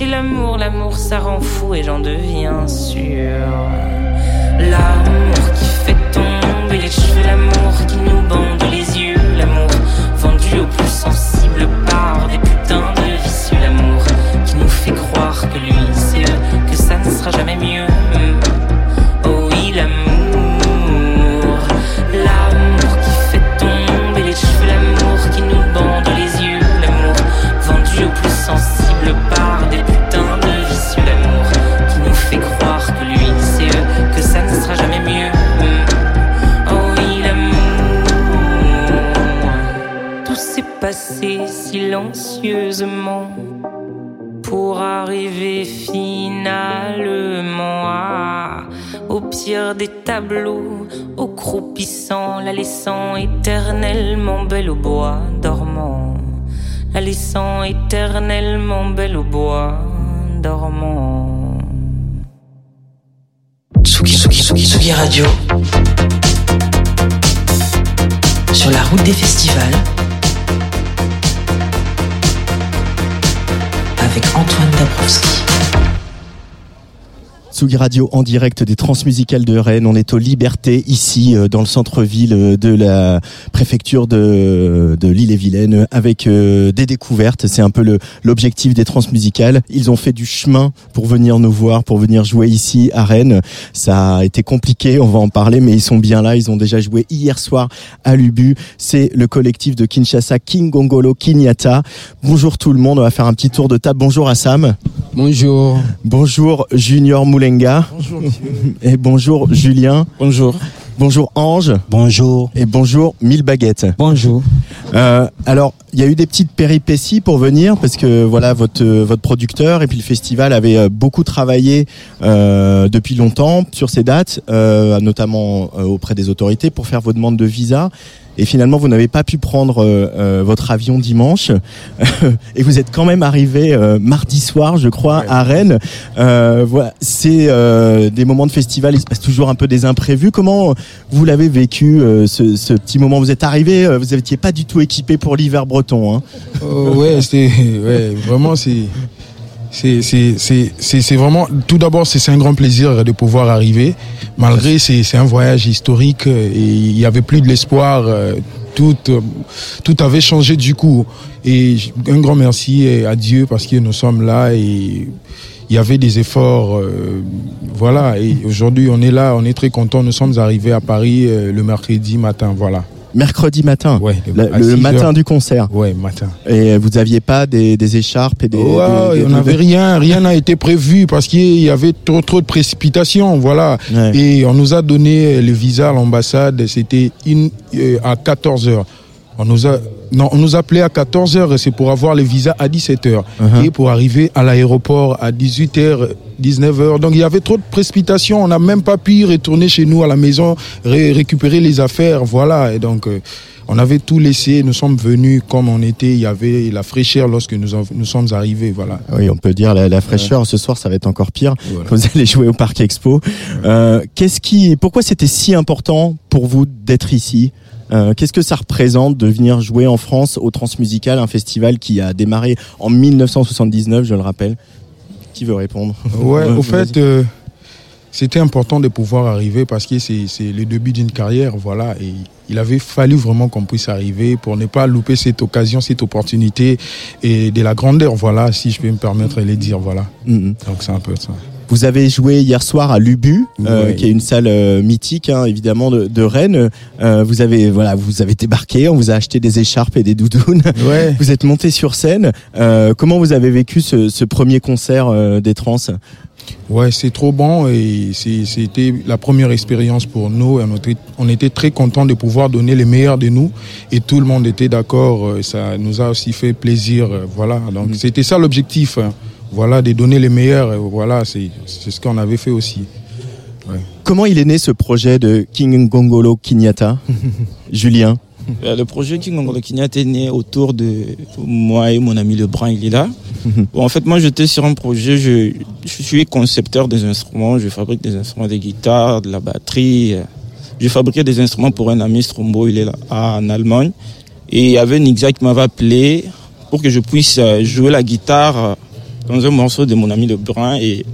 C'est l'amour, l'amour ça rend fou et j'en deviens sûr. L'amour qui fait tomber les cheveux, l'amour qui nous bande les yeux, l'amour vendu au plus sensible par des putains de vicieux, l'amour qui nous fait croire que lui c'est eux, que ça ne sera jamais mieux. Pour arriver finalement au pire des tableaux, au croupissant, la laissant éternellement belle au bois dormant, la laissant éternellement belle au bois dormant. Tsugi, Tsugi, Tsugi, Tsugi Radio. Sur la route des festivals. Avec Antoine Dabrowski. Tsugi Radio en direct des transmusicales de Rennes. On est aux Libertés ici euh, dans le centre-ville euh, de la préfecture de, de l'île-et-Vilaine avec euh, des découvertes. C'est un peu le- l'objectif des transmusicales. Ils ont fait du chemin pour venir nous voir, pour venir jouer ici à Rennes. Ça a été compliqué, on va en parler, mais ils sont bien là. Ils ont déjà joué hier soir à Lubu. C'est le collectif de Kinshasa King Gongolo Kinyata. Bonjour tout le monde. On va faire un petit tour de table. Bonjour à Sam. Bonjour. Bonjour Junior Bonjour, Et bonjour Julien. Bonjour. Bonjour Ange. Bonjour. Et bonjour Mille Baguettes. Bonjour. Euh, alors, il y a eu des petites péripéties pour venir parce que voilà votre euh, votre producteur et puis le festival avait euh, beaucoup travaillé euh, depuis longtemps sur ces dates, euh, notamment euh, auprès des autorités pour faire vos demandes de visa. Et finalement, vous n'avez pas pu prendre euh, euh, votre avion dimanche et vous êtes quand même arrivé euh, mardi soir, je crois, à Rennes. Euh, voilà, c'est euh, des moments de festival. Il se passe toujours un peu des imprévus. Comment vous l'avez vécu euh, ce, ce petit moment Vous êtes arrivé, euh, vous n'étiez pas du tout équipé pour l'hiver breton. Hein ouais, c'était ouais, vraiment c'est c'est vraiment tout d'abord c'est un grand plaisir de pouvoir arriver. Malgré c'est un voyage historique euh, et il y avait plus de l'espoir euh, tout euh, tout avait changé du coup. Et un grand merci à Dieu parce que nous sommes là et il y avait des efforts voilà. Et aujourd'hui on est là on est très content. Nous sommes arrivés à Paris le mercredi matin voilà Mercredi matin, ouais, le, à le 6 matin heures. du concert. Ouais, matin. Et vous aviez pas des, des écharpes et des. Ouais, des- des- on n'avait rien, rien n'a été prévu parce qu'il y avait trop, trop de précipitations, voilà. Ouais. Et on nous a donné le visa à l'ambassade, c'était une- euh, à 14 heures. On nous a, non, on nous appelait à 14 heures, et c'est pour avoir le visa à 17 heures Uh-huh. et pour arriver à l'aéroport à 18 heures, 19 heures. Donc il y avait trop de précipitations, on n'a même pas pu retourner chez nous à la maison, ré- récupérer les affaires, voilà. Et donc. euh, on avait tout laissé, nous sommes venus comme on était, il y avait la fraîcheur lorsque nous, en- nous sommes arrivés, voilà. Oui, on peut dire la, la fraîcheur. Ce soir, ça va être encore pire. Voilà. Vous allez jouer au Parc Expo. Euh, qu'est-ce qui, pourquoi c'était si important pour vous d'être ici? Euh, Qu'est-ce que ça représente de venir jouer en France au Transmusical, un festival qui a démarré en 1979, je le rappelle? Qui veut répondre? Ouais, au fait, euh, c'était important de pouvoir arriver parce que c'est le début d'une carrière, voilà. Et il avait fallu vraiment qu'on puisse arriver pour ne pas louper cette occasion, cette opportunité et de la grandeur, voilà, si je peux me permettre de le dire, voilà. Mhm. Donc c'est un peu ça. Vous avez joué hier soir à Lubu, euh, qui est une salle euh, mythique, hein, évidemment, de, de Rennes. Euh, vous avez, voilà, vous avez débarqué, on vous a acheté des écharpes et des doudounes. Ouais. Vous êtes monté sur scène. Euh, comment vous avez vécu ce, ce premier concert des Trans? Ouais, c'est trop bon et c'était la première expérience pour nous. On, était, très contents de pouvoir donner les meilleurs de nous et tout le monde était d'accord. Ça nous a aussi fait plaisir. Voilà, donc c'était ça l'objectif. Voilà, de donner les meilleurs. et Voilà, c'est c'est ce qu'on avait fait aussi. Ouais. Comment il est né ce projet de King Gongolo Kinyata Julien? Euh, Le projet King Ngolo Kinyata est né autour de moi et mon ami Lebrun, il est là. Bon, en fait, moi, j'étais sur un projet, je, je suis concepteur des instruments, je fabrique des instruments de guitare, de la batterie. euh, Je fabriquais des instruments pour un ami Strombo, il est là en Allemagne. Et il y avait Nixa qui m'avait appelé pour que je puisse euh, jouer la guitare euh, dans un morceau de mon ami Lebrun. Et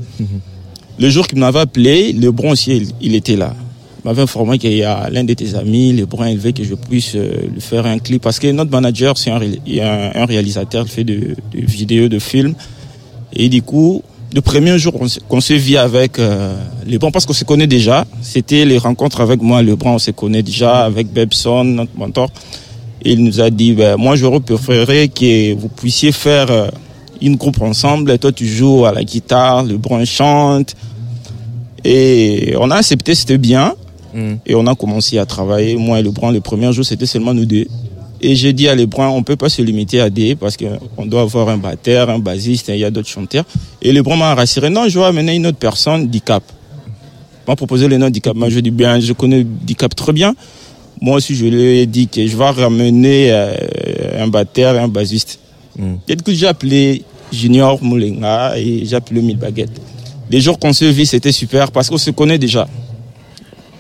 le jour qu'il m'avait appelé, Lebrun aussi, il, était là. Il m'avait informé qu'il y a l'un de tes amis, Lebrun, il veut que je puisse euh, lui faire un clip. Parce que notre manager, c'est un, un, réalisateur, il fait de, vidéos, de films. Et du coup, le premier jour qu'on s'est vu avec euh, Lebrun, parce qu'on se connaît déjà, c'était les rencontres avec moi, Lebrun, on se connaît déjà, avec Bebson, notre mentor. Il nous a dit, ben, moi j'aurais préféré que vous puissiez faire euh, une groupe ensemble. Et toi tu joues à la guitare, Lebrun chante. Et on a accepté, c'était bien. Et on a commencé à travailler. Moi et Lebrun, le premier jour, c'était seulement nous deux. Et j'ai dit à Lebrun, on peut pas se limiter à des parce qu'on doit avoir un batteur, un bassiste, il y a d'autres chanteurs. Et Lebrun m'a rassuré, non, je vais amener une autre personne, Dicap. Il m'a proposé le nom Dicap. Moi, je dis bien, je connais Dicap très bien. Moi aussi, je lui ai dit que je vais ramener euh, un batteur et un bassiste. Et du coup, j'ai appelé Junior Moulenga et j'ai appelé Mille Baguettes. Les jours qu'on se vit, c'était super parce qu'on se connaît déjà.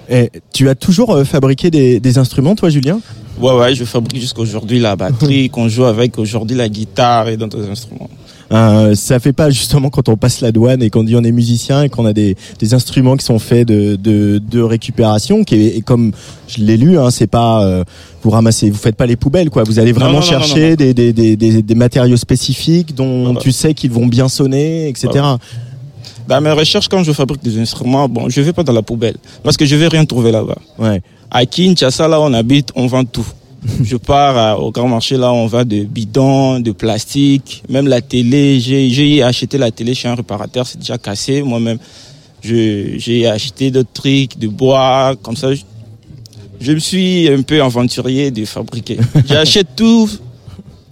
Et tu as toujours euh, fabriqué des, des instruments, toi, Julien? Ouais, ouais, je fabrique jusqu'à aujourd'hui la batterie, qu'on joue avec aujourd'hui la guitare et d'autres instruments. Euh, ça fait pas justement quand on passe la douane et qu'on dit on est musicien et qu'on a des, des instruments qui sont faits de, de, de récupération qui est et comme je l'ai lu hein, c'est pas euh, vous ramassez vous faites pas les poubelles quoi vous allez vraiment non, non, chercher non. Des, des, des, des, matériaux spécifiques dont Voilà. tu sais qu'ils vont bien sonner etc Dans mes recherches, quand je fabrique des instruments, bon, je vais pas dans la poubelle parce que je vais rien trouver là-bas. Ouais. À Kinshasa, là où on habite, on vend tout. je pars à- au grand marché, là, on vend de bidons, de plastique, même la télé. J'ai acheté la télé chez un réparateur, c'est déjà cassé. Moi-même, j'ai acheté d'autres trucs, de bois, comme ça. Je, je me suis un peu aventurier de fabriquer. J'achète tout,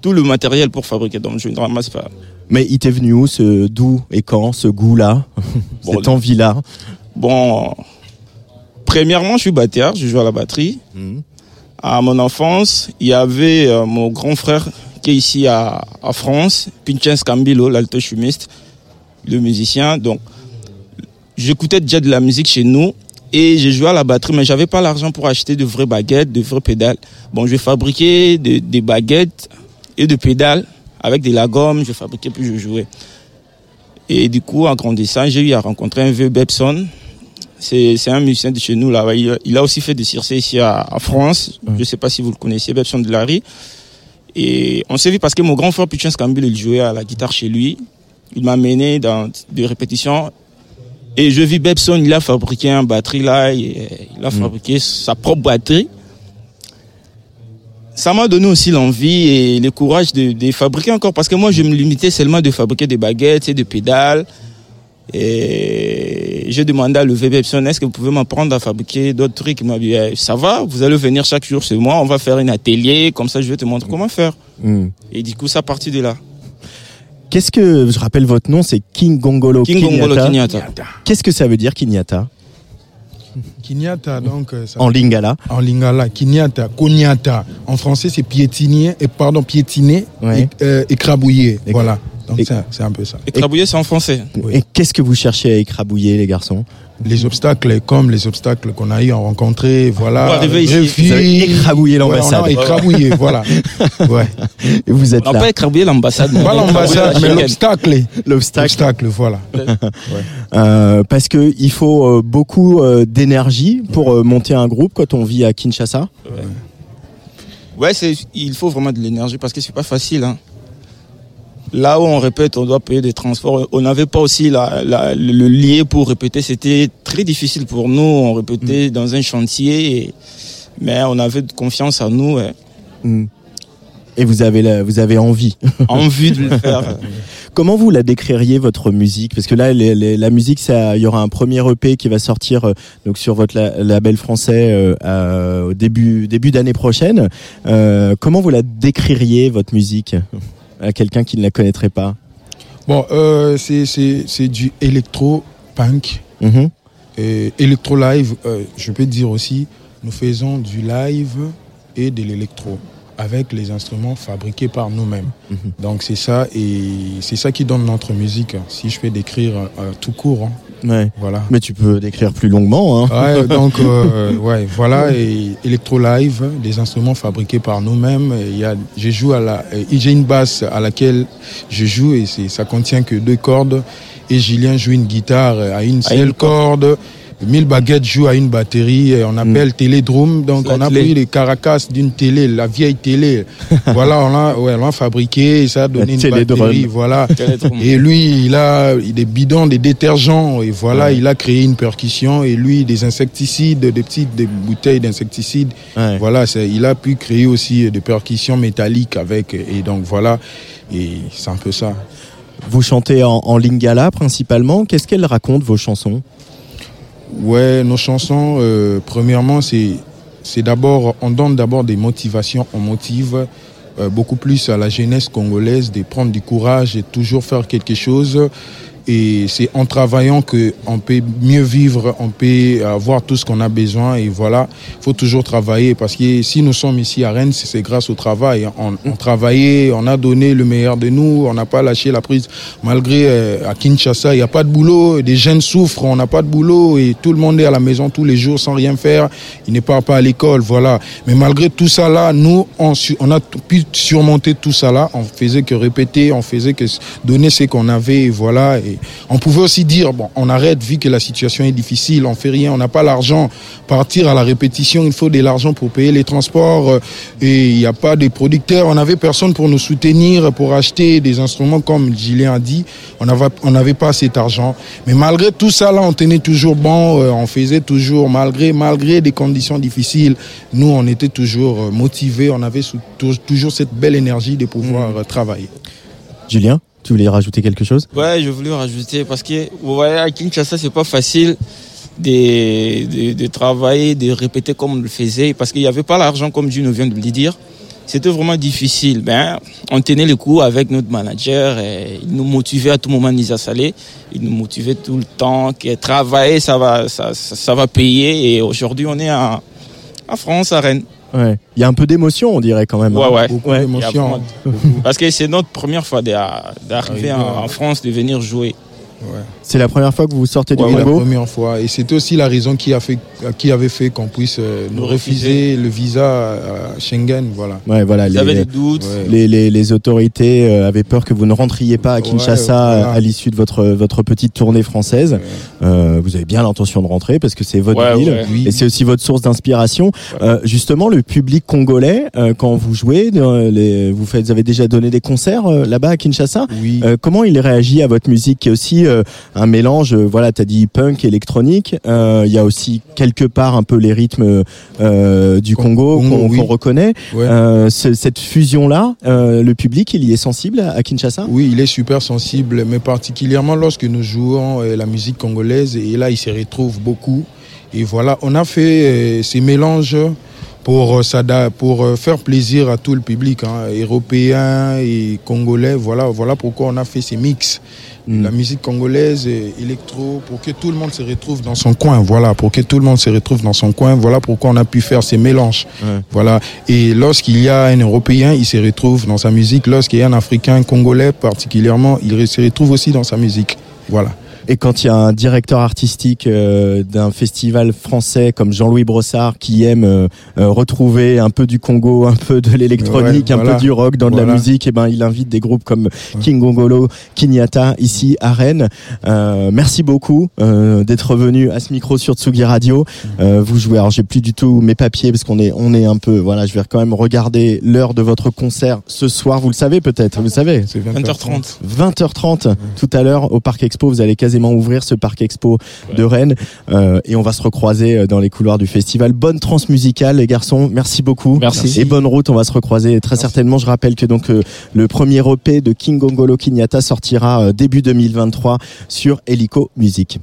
tout le matériel pour fabriquer, donc je ne ramasse pas. mais il t'est venu où ce d'où et quand ce goût là cette envie là Bon, premièrement, je suis batteur, je joue à la batterie. À mon enfance, il y avait euh, mon grand frère qui est ici à, France, Pinchens Cambilo, l'altochumiste, le musicien. Donc, j'écoutais déjà de la musique chez nous et j'ai joué à la batterie, mais j'avais pas l'argent pour acheter de vraies baguettes, de vraies pédales. Bon, je fabriquais de- des baguettes et de pédales avec de la je fabriquais puis je jouais. Et du coup, en grandissant, j'ai eu à rencontrer un vieux Bebson. C'est un musicien de chez nous là. Il, il a aussi fait des circés ici à, à France. Je ne sais pas si vous le connaissiez, Bebson de Larry. Et on s'est vu parce que mon grand frère Puchens Cambil, il jouait à la guitare chez lui. Il m'a mené dans des répétitions. Et je vis Bebson, il a fabriqué un batterie là. et il a fabriqué sa propre batterie. Ça m'a donné aussi l'envie et le courage de, de fabriquer encore. Parce que moi, je me limitais seulement de fabriquer des baguettes et des pédales. Et j'ai demandé à le Bebson, est-ce que vous pouvez m'apprendre à fabriquer d'autres trucs? Il m'a dit, Eh, ça va, vous allez venir chaque jour chez moi, on va faire un atelier, comme ça je vais te montrer comment faire. Hmm. Et du coup, ça partit de là. qu'est-ce que je rappelle votre nom c'est King Gongolo King Gongolo Kinyata. qu'est-ce que ça veut dire Kinyata Kinyata, donc. euh, ça- en lingala En lingala, Kinyata, Konyata. En français, c'est piétiner, et pardon, piétiner Ouais. et euh, écrabouiller. Voilà. Donc, c'est c'est un peu ça. Écrabouiller, c'est en français. et qu'est-ce que vous cherchez à écrabouiller les garçons? Les obstacles, comme les obstacles qu'on a eu à rencontrer, voilà. Arriver ici. Vous avez écrabouillé Ouais, l'ambassade. a écrabouillé, voilà. Ouais. Et vous êtes On là pas écrabouillé l'ambassade. Pas l'ambassade, la mais l'obstacle. l'obstacle voilà. Euh, parce que il faut euh, beaucoup euh, d'énergie pour euh, monter un groupe quand on vit à Kinshasa. Ouais, c'est, il faut vraiment de l'énergie parce que c'est pas facile. Hein. Là où on répète, on doit payer des transports. On n'avait pas aussi la, la- le lié pour répéter. C'était très difficile pour nous. On répétait dans un chantier, et- mais on avait confiance en nous, ouais. Mm. Et vous avez la- vous avez envie. envie de le faire. Comment vous la décririez votre musique? Parce que là, les- les- la musique, ça, il y aura un premier EP qui va sortir euh, donc sur votre la- label français euh, à- au début début d'année prochaine. Euh, comment vous la décririez votre musique? À quelqu'un qui ne la connaîtrait pas Bon, euh, c'est- c'est c'est du électro-punk. Et électro-live, euh, je peux dire aussi, nous faisons du live et de l'électro avec les instruments fabriqués par nous-mêmes. Mhm. Donc c'est ça et c'est ça qui donne notre musique. Si je peux décrire euh, tout court, hein. Ouais. voilà. Mais tu peux décrire plus longuement. Hein. Ouais, donc euh, ouais, voilà et électro live, des instruments fabriqués par nous-mêmes. Il y a, je joue à la, j'ai une basse à laquelle je joue et c'est, ça contient que deux cordes. Et Julien joue une guitare à une seule corde. Mille baguettes joue à une batterie, et on appelle télédrome. Donc on a télé. pris les caracas d'une télé, la vieille télé. voilà, on l'a, ouais, on fabriqué et ça a donné une batterie. Voilà. Et lui, il a des bidons, des détergents, et voilà, il a créé une percussion, et lui, des insecticides, des petites des bouteilles d'insecticides. Ouais. Voilà, il a pu créer aussi des percussions métalliques avec, et donc voilà, et c'est un peu ça. Vous chantez en, en lingala principalement. Qu'est-ce qu'elles racontent vos chansons? Ouais, nos chansons, euh, premièrement, c'est c'est d'abord, on donne d'abord des motivations, on motive euh, beaucoup plus à la jeunesse congolaise de prendre du courage et toujours faire quelque chose. Et c'est en travaillant que on peut mieux vivre, on peut avoir tout ce qu'on a besoin. Et voilà, il faut toujours travailler parce que si nous sommes ici à Rennes, c'est grâce au travail. On, travaillait, on a donné le meilleur de nous, on n'a pas lâché la prise. Malgré euh, à Kinshasa, il n'y a pas de boulot, des jeunes souffrent, on n'a pas de boulot et tout le monde est à la maison tous les jours sans rien faire. Ils ne partent pas à l'école, voilà. Mais malgré tout ça là, nous, on, a pu surmonter tout ça là. On faisait que répéter, on faisait que donner ce qu'on avait, et voilà. On pouvait aussi dire, bon, on arrête vu que la situation est difficile, on fait rien, on n'a pas l'argent. Partir à la répétition, il faut de l'argent pour payer les transports euh, et il n'y a pas de producteurs. On n'avait personne pour nous soutenir, pour acheter des instruments comme Julien a dit. On n'avait on pas cet argent. Mais malgré tout ça là, on tenait toujours bon, euh, on faisait toujours, malgré, malgré des conditions difficiles, nous on était toujours euh, motivés, on avait toujours cette belle énergie de pouvoir euh, travailler. Julien, tu voulais rajouter quelque chose? Ouais, je voulais rajouter parce que vous voyez à Kinshasa, c'est pas facile de, de, travailler, de répéter comme on le faisait parce qu'il n'y avait pas l'argent comme Juno vient de le dire. C'était vraiment difficile. Ben, on tenait le coup avec notre manager et il nous motivait à tout moment, Nisa Salé. Il nous motivait tout le temps que travailler, ça va, ça, ça, va payer. Et aujourd'hui, on est en, en France, à Rennes. Ouais. Il y a un peu d'émotion, on dirait quand même. Ouais, hein. ouais. Beaucoup vraiment- Parce que c'est notre première fois d'a- d'arriver en, en France, de venir jouer. C'est la première fois que vous sortez du Ouais, ouais, la Congo première fois. Et c'était aussi la raison qui, a fait, qui avait fait qu'on puisse euh, nous refuser le visa à Schengen. Voilà. Ouais, voilà. Ils avaient des doutes. Ouais. Les, les, les autorités euh, avaient peur que vous ne rentriez pas à Kinshasa Ouais, voilà. à l'issue de votre, votre petite tournée française. Euh, vous avez bien l'intention de rentrer parce que c'est votre Ouais, ville ouais. Oui. et c'est aussi votre source d'inspiration. Euh, justement, le public congolais, euh, quand vous jouez, euh, les, vous, faites, vous avez déjà donné des concerts euh, là-bas à Kinshasa. Oui. Euh, comment il réagit à votre musique? Qui est aussi euh, un mélange, euh, voilà, tu as dit punk, électronique. Euh, Il y a aussi quelque part un peu les rythmes euh, du Congo Congo, qu'on oui. reconnaît. Ouais. Euh, ce- cette fusion-là, euh, le public, il y est sensible à, Kinshasa? Oui, il est super sensible, mais particulièrement lorsque nous jouons euh, la musique congolaise, et là, il se retrouve beaucoup. Et voilà, on a fait euh, ces mélanges pour, euh, s'ada- pour euh, faire plaisir à tout le public, hein, européen et congolais. Voilà, voilà pourquoi on a fait ces mix. La musique congolaise, et électro, pour que tout le monde se retrouve dans son coin. Voilà, pour que tout le monde se retrouve dans son coin. Voilà pourquoi on a pu faire ces mélanges. Ouais. Voilà. Et lorsqu'il y a un Européen, il se retrouve dans sa musique. Lorsqu'il y a un Africain, Congolais particulièrement, il se retrouve aussi dans sa musique. Voilà. Et quand il y a un directeur artistique euh, d'un festival français comme Jean-Louis Brossard qui aime euh, euh, retrouver un peu du Congo, un peu de l'électronique, Ouais, un peu du rock dans de la musique, et ben il invite des groupes comme King Gongolo, Kinyata ici à Rennes. Euh, merci beaucoup euh, d'être venu à ce micro sur Tsugi Radio. Euh, vous jouez. Alors j'ai plus du tout mes papiers parce qu'on est on est un peu voilà. Je vais quand même regarder l'heure de votre concert ce soir. Vous le savez peut-être. Vous le savez. C'est 20h30. 20h30 tout à l'heure au Parc Expo. Vous allez ouvrir ce Parc Expo de Rennes euh, et on va se recroiser euh, dans les couloirs du festival. Bonne transmusicale les garçons. Merci beaucoup. Merci. Et bonne route. On va se recroiser très certainement. Je rappelle que donc euh, le premier EP de King Gongolo Kinyata sortira début 2023 sur Helico Music.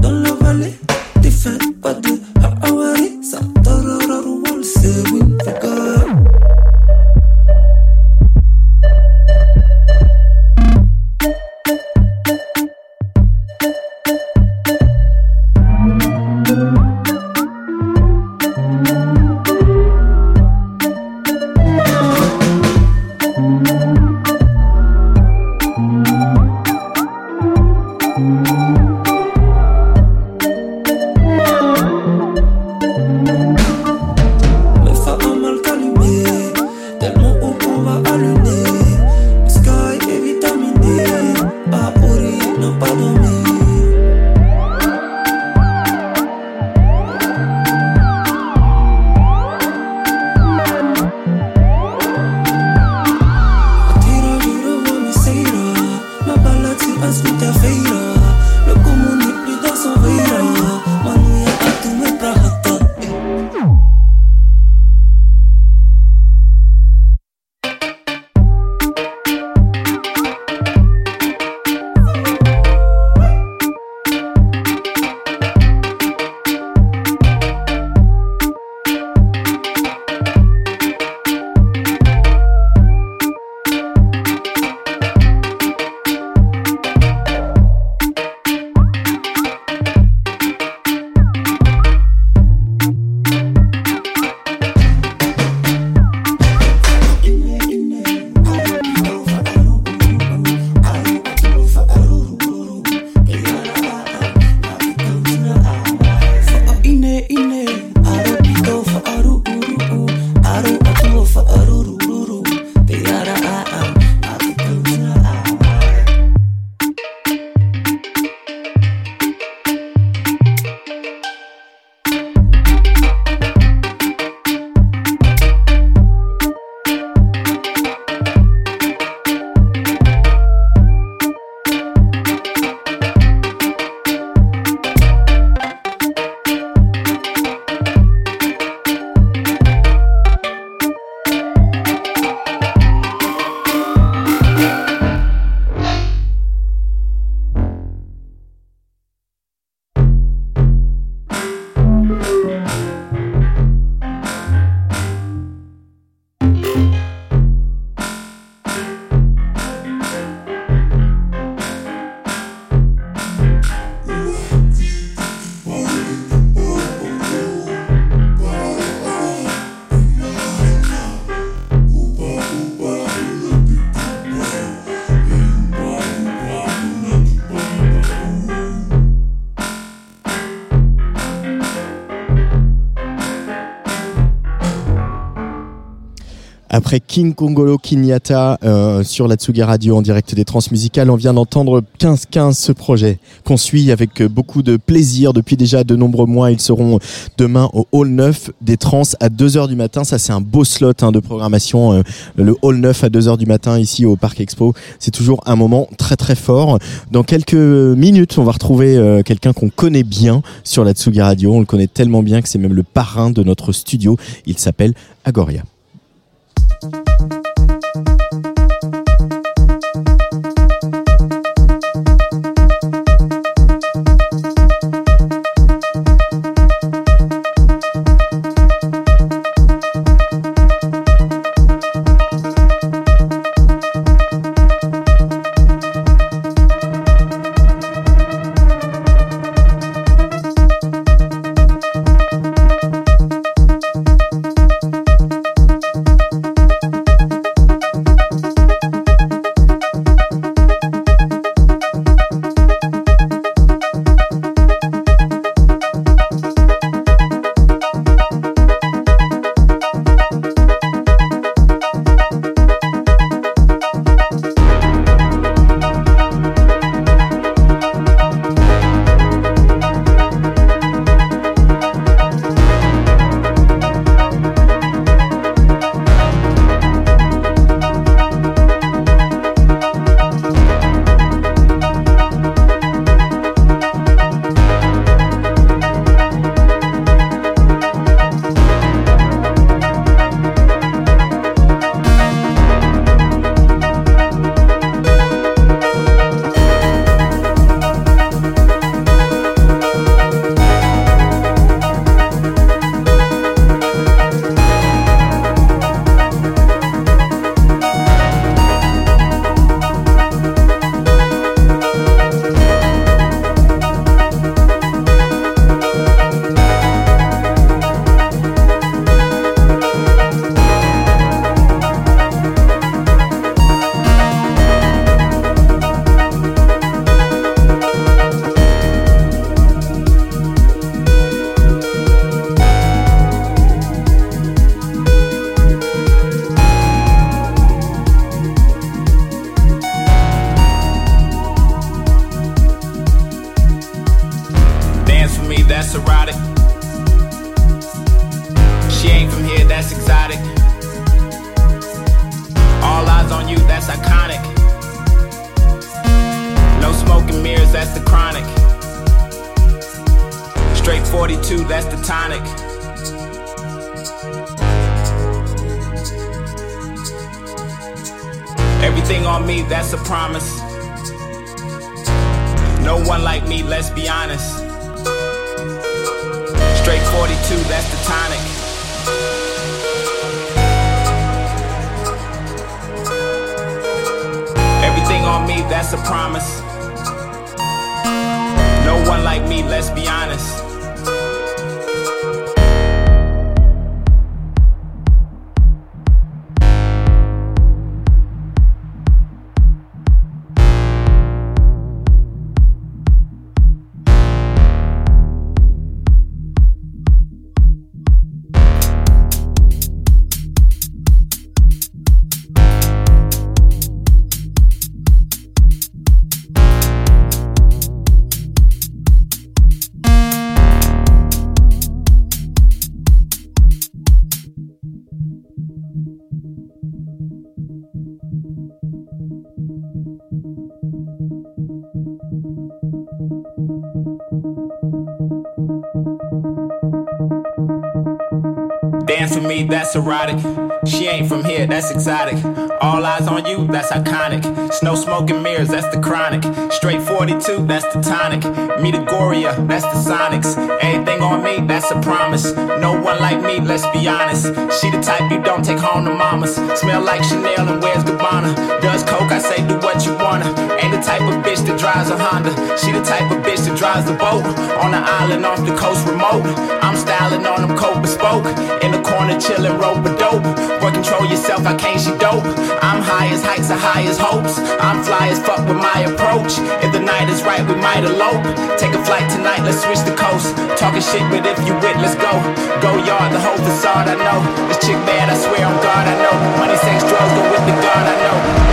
Dans la vallée. T'es fait pas de King Kongolo Kinyata euh, sur la Tsugi Radio en direct des Transmusicales, on vient d'entendre 15-15 ce projet qu'on suit avec euh, beaucoup de plaisir depuis déjà de nombreux mois. Ils seront demain au Hall 9 des Trans à 2h du matin. Ça c'est un beau slot hein, de programmation. euh, le Hall 9 à 2h du matin ici au Parc Expo. C'est toujours un moment très très fort. Dans quelques minutes, on va retrouver quelqu'un qu'on connaît bien sur la Tsugi Radio. On le connaît tellement bien que c'est même le parrain de notre studio. Il s'appelle Agoria. Dance with me, that's erotic. She ain't from here, that's exotic. All eyes on you, that's iconic. Snow smoke and mirrors, that's the chronic. Straight 42, that's the tonic. Me the Goria, that's the Sonics. Anything on me, that's a promise. No one like me, let's be honest. She the type you don't take home to mamas. Smell like Chanel and wears Gabbana. Does coke, I say do what you wanna. Ain't the type of bitch that drives a Honda. She the type of bitch that drives the boat. On the island off the coast remote. I'm styling on them coat bespoke. In the corner chillin' rope a dope. Control yourself, I can't she dope. I'm high as heights, are high as hopes. I'm fly as fuck with my approach. If the night is right, we might elope. Take a flight tonight, let's switch the coast. Talking shit, but if you with, let's go. Go yard, the whole facade, I know. This chick bad, I swear on God, I know. Money, sex, drugs, go with the God, I know.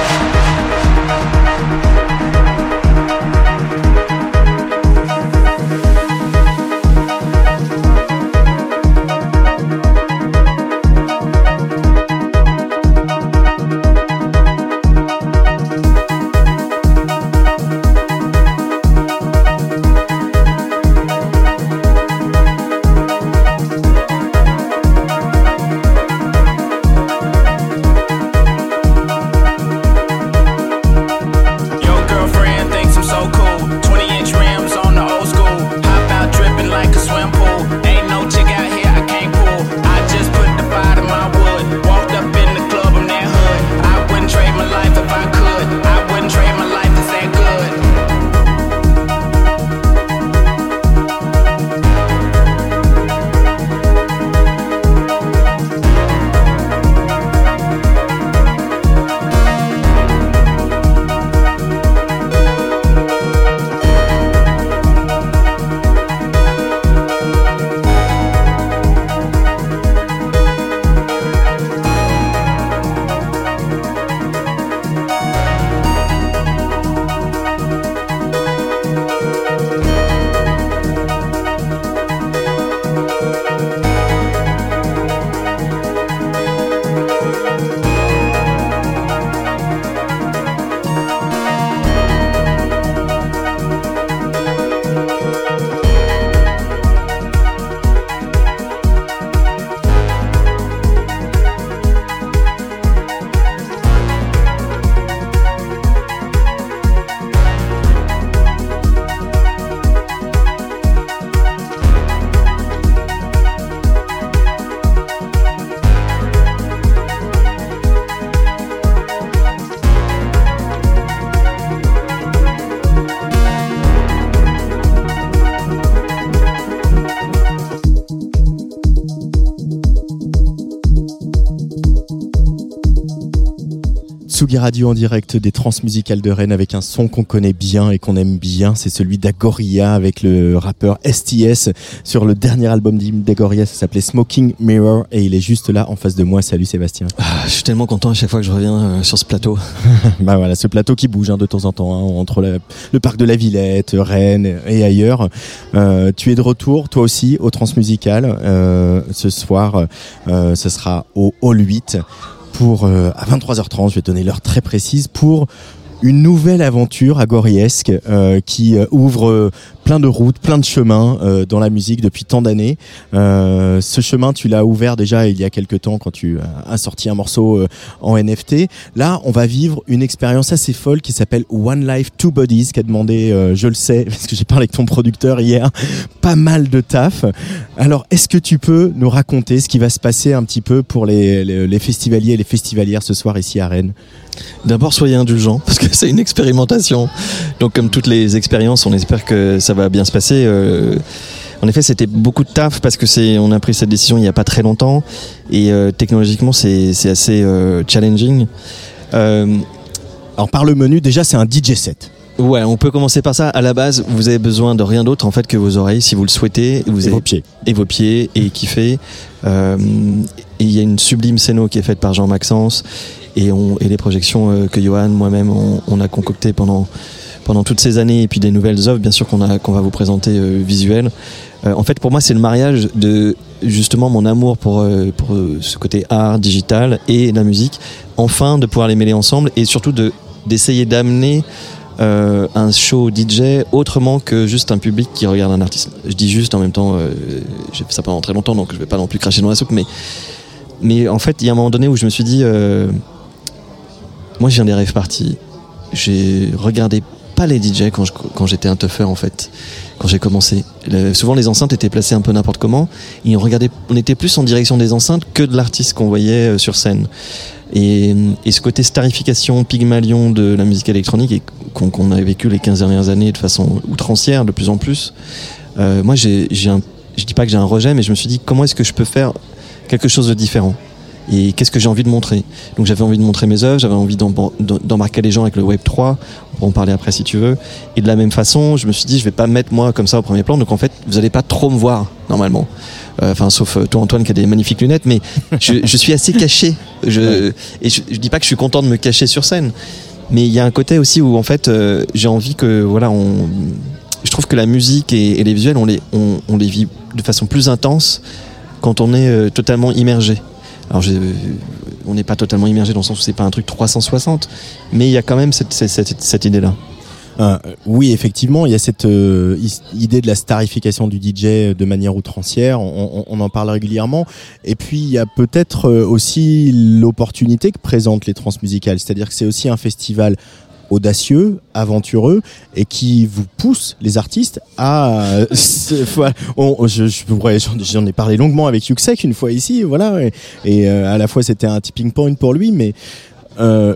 Tsugi Radio en direct des Transmusicales de Rennes avec un son qu'on connaît bien et qu'on aime bien. C'est celui d'Agoria avec le rappeur STS sur le dernier album d'Agoria. Ça s'appelait Smoking Mirror et il est juste là en face de moi. Salut Sébastien. Ah, je suis tellement content à chaque fois que je reviens euh, sur ce plateau. bah voilà, ce plateau qui bouge hein, de temps en temps hein, entre la- le parc de la Villette, Rennes et ailleurs. Euh, tu es de retour, toi aussi, au Transmusical. Euh, ce soir, ce sera au Hall 8 pour euh, à 23h30. Je vais donner l'heure très précise pour une nouvelle aventure agoriesque euh, qui euh, ouvre euh, plein de routes, plein de chemins euh, dans la musique depuis tant d'années. Euh, ce chemin, tu l'as ouvert déjà il y a quelques temps quand tu as sorti un morceau euh, en NFT. Là, on va vivre une expérience assez folle qui s'appelle One Life, Two Bodies, qui a demandé, je le sais, parce que j'ai parlé avec ton producteur hier, pas mal de taf. Alors, est-ce que tu peux nous raconter ce qui va se passer un petit peu pour les, les festivaliers et les festivalières ce soir ici à Rennes? D'abord, soyez indulgents, parce que c'est une expérimentation. Donc, comme toutes les expériences, on espère que ça va bien se passer. Euh, en effet, c'était beaucoup de taf parce que c'est, on a pris cette décision il n'y a pas très longtemps et euh, technologiquement, c'est, c'est assez euh, challenging. Alors, par le menu, déjà, c'est un DJ set. Ouais, on peut commencer par ça. À la base, vous avez besoin de rien d'autre en fait que vos oreilles, si vous le souhaitez. Vous Et avez- vos pieds. Et vos pieds et kiffer. Euh, et il y a une sublime scéno qui est faite par Jean Maxence et, on, et les projections que Johan, moi-même, on, on a concoctées pendant pendant toutes ces années et puis des nouvelles œuvres, bien sûr qu'on qu'on va vous présenter euh, visuelles. Euh, en fait, pour moi, c'est le mariage de justement mon amour pour euh, pour euh, ce côté art digital et la musique. Enfin, de pouvoir les mêler ensemble et surtout de d'essayer d'amener un show DJ autrement que juste un public qui regarde un artiste. Je dis juste en même temps, euh, j'ai fait ça pendant très longtemps, donc je vais pas non plus cracher dans la soupe, mais, mais en fait, il y a un moment donné où je me suis dit, moi, je viens des rêves parties. J'ai regardé pas les DJ quand j'étais un tougher en fait, quand j'ai commencé. Souvent les enceintes étaient placées un peu n'importe comment et on regardait, on était plus en direction des enceintes que de l'artiste qu'on voyait euh, sur scène. Et, et ce côté starification, pygmalion de la musique électronique et qu'on qu'on a vécu les 15 dernières années de façon outrancière de plus en plus, euh, moi j'ai j'ai je dis pas que j'ai un rejet, mais je me suis dit comment est-ce que je peux faire quelque chose de différent? Et qu'est-ce que j'ai envie de montrer? Donc j'avais envie de montrer mes œuvres, j'avais envie d'em- d'embarquer les gens avec le Web 3, on pourra en parler après si tu veux. Et de la même façon, je me suis dit je vais pas me mettre moi comme ça au premier plan, donc en fait vous allez pas trop me voir normalement. Euh, Enfin, sauf euh, toi Antoine qui a des magnifiques lunettes, mais je, je suis assez caché. Je, et je, je dis pas que je suis content de me cacher sur scène, mais il y a un côté aussi où en fait euh, j'ai envie que voilà on je trouve que la musique et, et les visuels on les on, on les vit de façon plus intense quand on est euh, totalement immergé alors on n'est pas totalement immergé dans le sens où c'est pas un truc 360 mais il y a quand même cette, cette, cette- cette idée là Euh, oui, effectivement, il y a cette euh, idée de la starification du DJ de manière outrancière. On, on- on en parle régulièrement. Et puis, il y a peut-être euh, aussi l'opportunité que présentent les transmusicales. C'est-à-dire que c'est aussi un festival audacieux, aventureux et qui vous pousse les artistes à euh, on- je, j'en ai parlé longuement avec Yuxek une fois ici voilà et, euh, à la fois c'était un tipping point pour lui mais euh,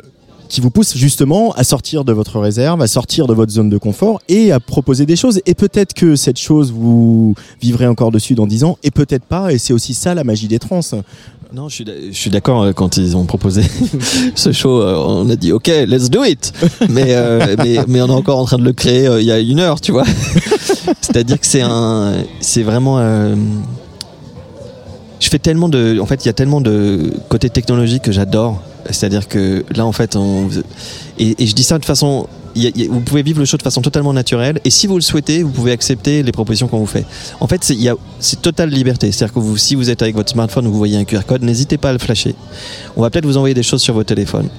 qui vous pousse justement à sortir de votre réserve, à sortir de votre zone de confort et à proposer des choses. Et peut-être que cette chose, vous vivrez encore dessus dans 10 ans, et peut-être pas. Et c'est aussi ça la magie des trans. Non je suis je suis d'accord euh, quand ils ont proposé ce show euh, on a dit ok let's do it. Mais, euh, mais mais on est encore en train de le créer il y a une heure tu vois. C'est à dire que c'est un c'est vraiment je fais tellement de en fait il y a tellement de côté technologique que j'adore c'est-à-dire que là en fait on et, je dis ça de façon vous pouvez vivre le show de façon totalement naturelle et si vous le souhaitez vous pouvez accepter les propositions qu'on vous fait. En fait c'est totale liberté. C'est-à-dire que si vous êtes avec votre smartphone vous voyez un QR code n'hésitez pas à le flasher. On va peut-être vous envoyer des choses sur vos téléphones.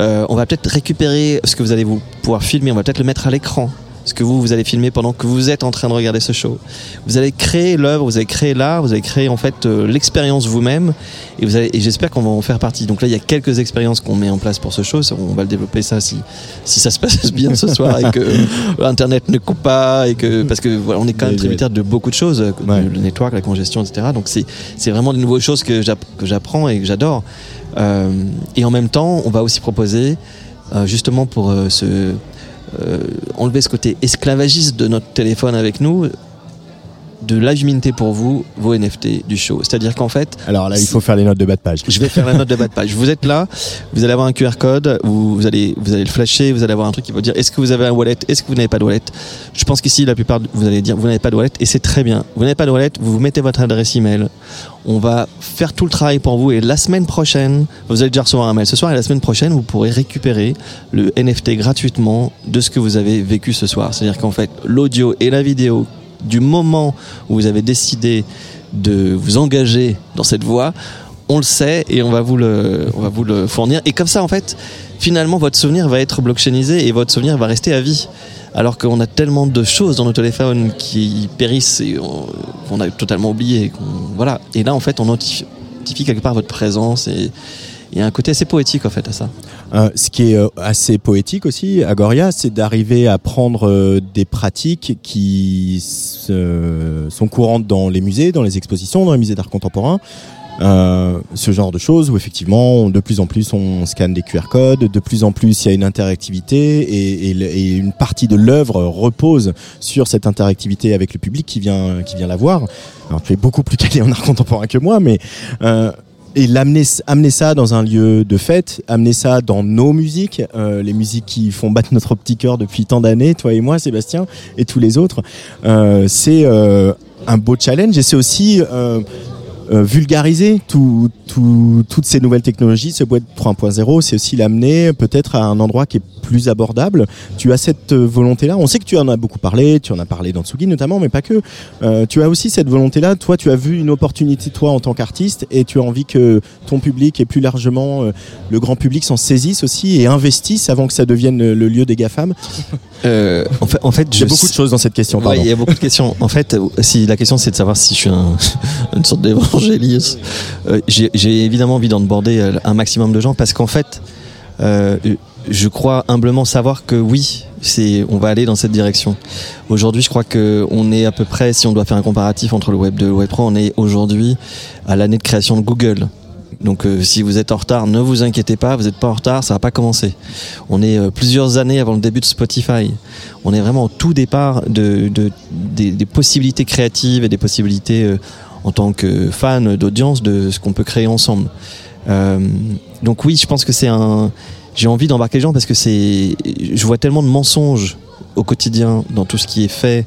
Euh, on va peut-être récupérer ce que vous allez vous pouvoir filmer on va peut-être le mettre à l'écran ce que vous vous allez filmer pendant que vous êtes en train de regarder ce show. Vous allez créer l'œuvre vous allez créer l'art vous allez créer en fait euh, l'expérience vous-même. Et vous allez et j'espère qu'on va en faire partie. Donc là il y a quelques expériences qu'on met en place pour ce show. On va le développer ça si si ça se passe bien ce soir et que internet ne coupe pas et que parce que voilà on est quand même tributaire de beaucoup de choses euh, le network la congestion etc donc c'est vraiment des nouvelles choses que j'app- que j'apprends et que j'adore. Euh, et en même temps on va aussi proposer euh, justement pour euh, ce euh, enlever ce côté esclavagiste de notre téléphone avec nous de live minter pour vous vos NFT du show. C'est-à-dire qu'en fait. Alors là, il faut faire les notes de bas de page. Je vais faire la note de bas de page. Vous êtes là, vous allez avoir un QR code, vous, vous allez, vous allez le flasher, vous allez avoir un truc qui va dire est-ce que vous avez un wallet, est-ce que vous n'avez pas de wallet? Je pense qu'ici, la plupart, vous allez dire vous n'avez pas de wallet et c'est très bien. Vous n'avez pas de wallet, vous vous mettez votre adresse email. On va faire tout le travail pour vous et la semaine prochaine, vous allez déjà recevoir un mail ce soir et la semaine prochaine, vous pourrez récupérer le NFT gratuitement de ce que vous avez vécu ce soir. C'est-à-dire qu'en fait, l'audio et la vidéo du moment où vous avez décidé de vous engager dans cette voie, on le sait et on va vous le, on va vous le fournir. Et comme ça, en fait, finalement, votre souvenir va être blockchainisé et votre souvenir va rester à vie. Alors qu'on a tellement de choses dans nos téléphones qui périssent et on- qu'on a totalement oublié. qu'on- Voilà. Et là, en fait, on identifie quelque part votre présence et il y a un côté assez poétique en fait à ça. Euh, ce qui est euh, assez poétique aussi, Agoria, c'est d'arriver à prendre euh, des pratiques qui sont courantes dans les musées, dans les expositions, dans les musées d'art contemporain. Ce genre de choses où effectivement de plus en plus on scanne des QR codes, de plus en plus il y a une interactivité et, une partie de l'œuvre repose sur cette interactivité avec le public qui vient qui vient la voir. Alors tu es beaucoup plus calé en art contemporain que moi, mais et l'amener amener ça dans un lieu de fête, amener ça dans nos musiques, euh, les musiques qui font battre notre petit cœur depuis tant d'années, toi et moi, Sébastien, et tous les autres, euh, c'est euh, un beau challenge et c'est aussi euh, vulgariser tout, tout- toutes ces nouvelles technologies, ce web 3.0, c'est aussi l'amener peut-être à un endroit qui est plus abordable. Tu as cette volonté-là. On sait que tu en as beaucoup parlé, tu en as parlé dans Tsugi notamment, mais pas que. Euh, tu as aussi cette volonté-là. Toi, tu as vu une opportunité, toi, en tant qu'artiste, et tu as envie que ton public et plus largement euh, le grand public s'en saisisse aussi et investisse avant que ça devienne le lieu des GAFAM. Euh, en fait, en fait, Il y a je beaucoup de choses dans cette question. Ouais, il y a beaucoup de questions. En fait, si la question c'est de savoir si je suis un, une sorte euh, j'ai évidemment envie d'onboarder euh, un maximum de gens parce qu'en fait, euh, je crois humblement savoir que oui, c'est, on va aller dans cette direction. Aujourd'hui, je crois que on est à peu près, si on doit faire un comparatif entre le Web 2 et le Web 3, on est aujourd'hui à l'année de création de Google. Donc euh, si vous êtes en retard, ne vous inquiétez pas, vous n'êtes pas en retard, ça va pas commencer. On est euh, plusieurs années avant le début de Spotify. On est vraiment au tout départ de, de- des, des possibilités créatives et des possibilités euh, en tant que fan d'audience de ce qu'on peut créer ensemble. Euh, donc oui, je pense que c'est un. J'ai envie d'embarquer les gens parce que c'est. Je vois tellement de mensonges au quotidien dans tout ce qui est fait,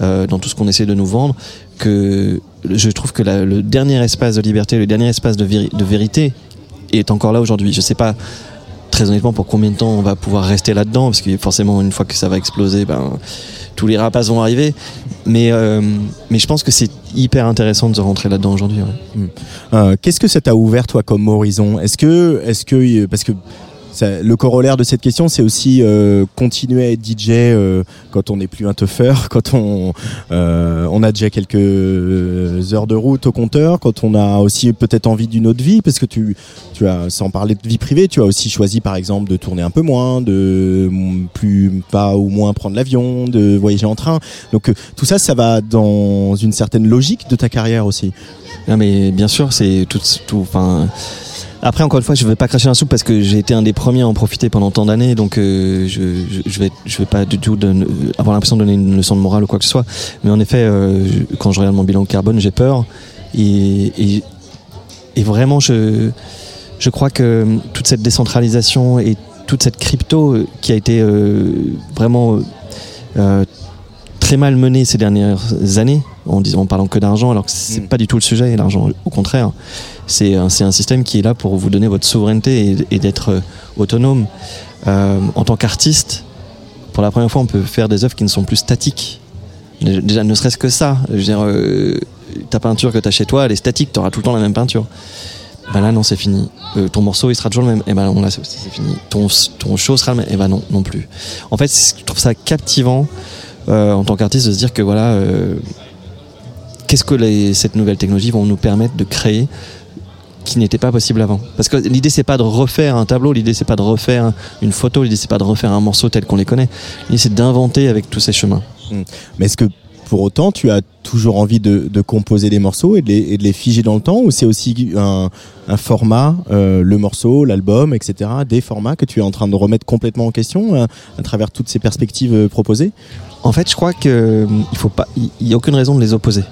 euh, dans tout ce qu'on essaie de nous vendre, que je trouve que le dernier espace de liberté, le dernier espace de, de vérité est encore là aujourd'hui. Je sais pas très honnêtement pour combien de temps on va pouvoir rester là-dedans, parce que forcément une fois que ça va exploser, ben tous les rapaces vont arriver. Mais euh, mais je pense que c'est hyper intéressant de rentrer là-dedans aujourd'hui. ouais. Euh, Qu'est-ce que ça t'a ouvert toi comme horizon? Est-ce que, est-ce que, parce que le corollaire de cette question, c'est aussi euh, continuer à être DJ euh, quand on n'est plus un teufeur, quand on euh, on a déjà quelques heures de route au compteur, quand on a aussi peut-être envie d'une autre vie, parce que tu tu as, sans parler de vie privée, tu as aussi choisi par exemple de tourner un peu moins, de plus pas ou moins prendre l'avion, de voyager en train. Donc euh, tout ça, ça va dans une certaine logique de ta carrière aussi. Non mais bien sûr, c'est tout, tout. Après encore une fois, je vais pas cracher un soupe parce que j'ai été un des premiers à en profiter pendant tant d'années, donc euh, je, je, je vais, je vais pas du tout donner- avoir l'impression de donner une leçon de morale ou quoi que ce soit. Mais en effet, euh, je- quand je regarde mon bilan carbone, j'ai peur et, et, et vraiment, je, je crois que toute cette décentralisation et toute cette crypto euh, qui a été euh, vraiment euh, très mal menée ces dernières années, en, disant, en parlant que d'argent, alors que c'est pas du tout le sujet, l'argent. Au contraire, c'est un, système qui est là pour vous donner votre souveraineté et, d'être euh, autonome. Euh, en tant qu'artiste, pour la première fois, on peut faire des œuvres qui ne sont plus statiques. Déjà, ne serait-ce que ça. Euh, ta peinture que tu as chez toi, elle est statique, tu auras tout le temps la même peinture. Ben là, non, c'est fini. Ton morceau, il sera toujours le même. Et ben non, là, c'est fini. Ton, show sera le même. Et ben non, non plus. En fait, je trouve ça captivant en tant qu'artiste de se dire que voilà, qu'est-ce que cette nouvelle technologie vont nous permettre de créer qui n'était pas possible avant. Parce que l'idée c'est pas de refaire un tableau, l'idée c'est pas de refaire une photo, l'idée c'est pas de refaire un morceau tel qu'on les connaît. L'idée c'est d'inventer avec tous ces chemins. Mm. Mais est-ce que pour autant tu as toujours envie de, de composer des morceaux et de, les, et de les figer dans le temps ou c'est aussi un, un format, euh, le morceau, l'album, etc., des formats que tu es en train de remettre complètement en question euh, à travers toutes ces perspectives euh, proposées? En fait, je crois que il faut pas, il y a aucune raison de les opposer.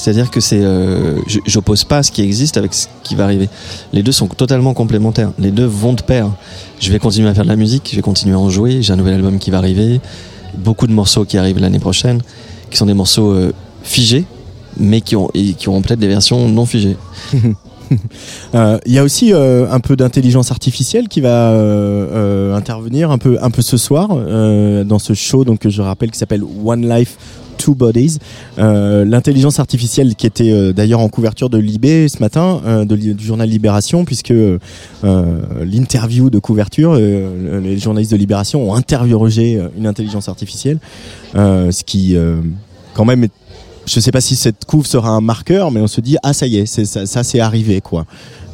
C'est-à-dire que c'est, euh, j'oppose pas ce qui existe avec ce qui va arriver. Les deux sont totalement complémentaires. Les deux vont de pair. Je vais continuer à faire de la musique, je vais continuer à en jouer. J'ai un nouvel album qui va arriver, beaucoup de morceaux qui arrivent l'année prochaine, qui sont des morceaux euh, figés, mais qui ont, qui auront peut-être des versions non figées. Euh, Il y a aussi euh, un peu d'intelligence artificielle qui va intervenir un peu, un peu ce soir dans ce show donc que je rappelle qui s'appelle One Life Two Bodies. Euh, L'intelligence artificielle qui était euh, d'ailleurs en couverture de Libé ce matin, euh, du journal Libération, puisque l'interview de couverture, les journalistes de Libération ont interrogé euh, une intelligence artificielle, ce qui quand même est je sais pas si cette couve sera un marqueur, mais on se dit ah ça y est, ça, c'est arrivé quoi.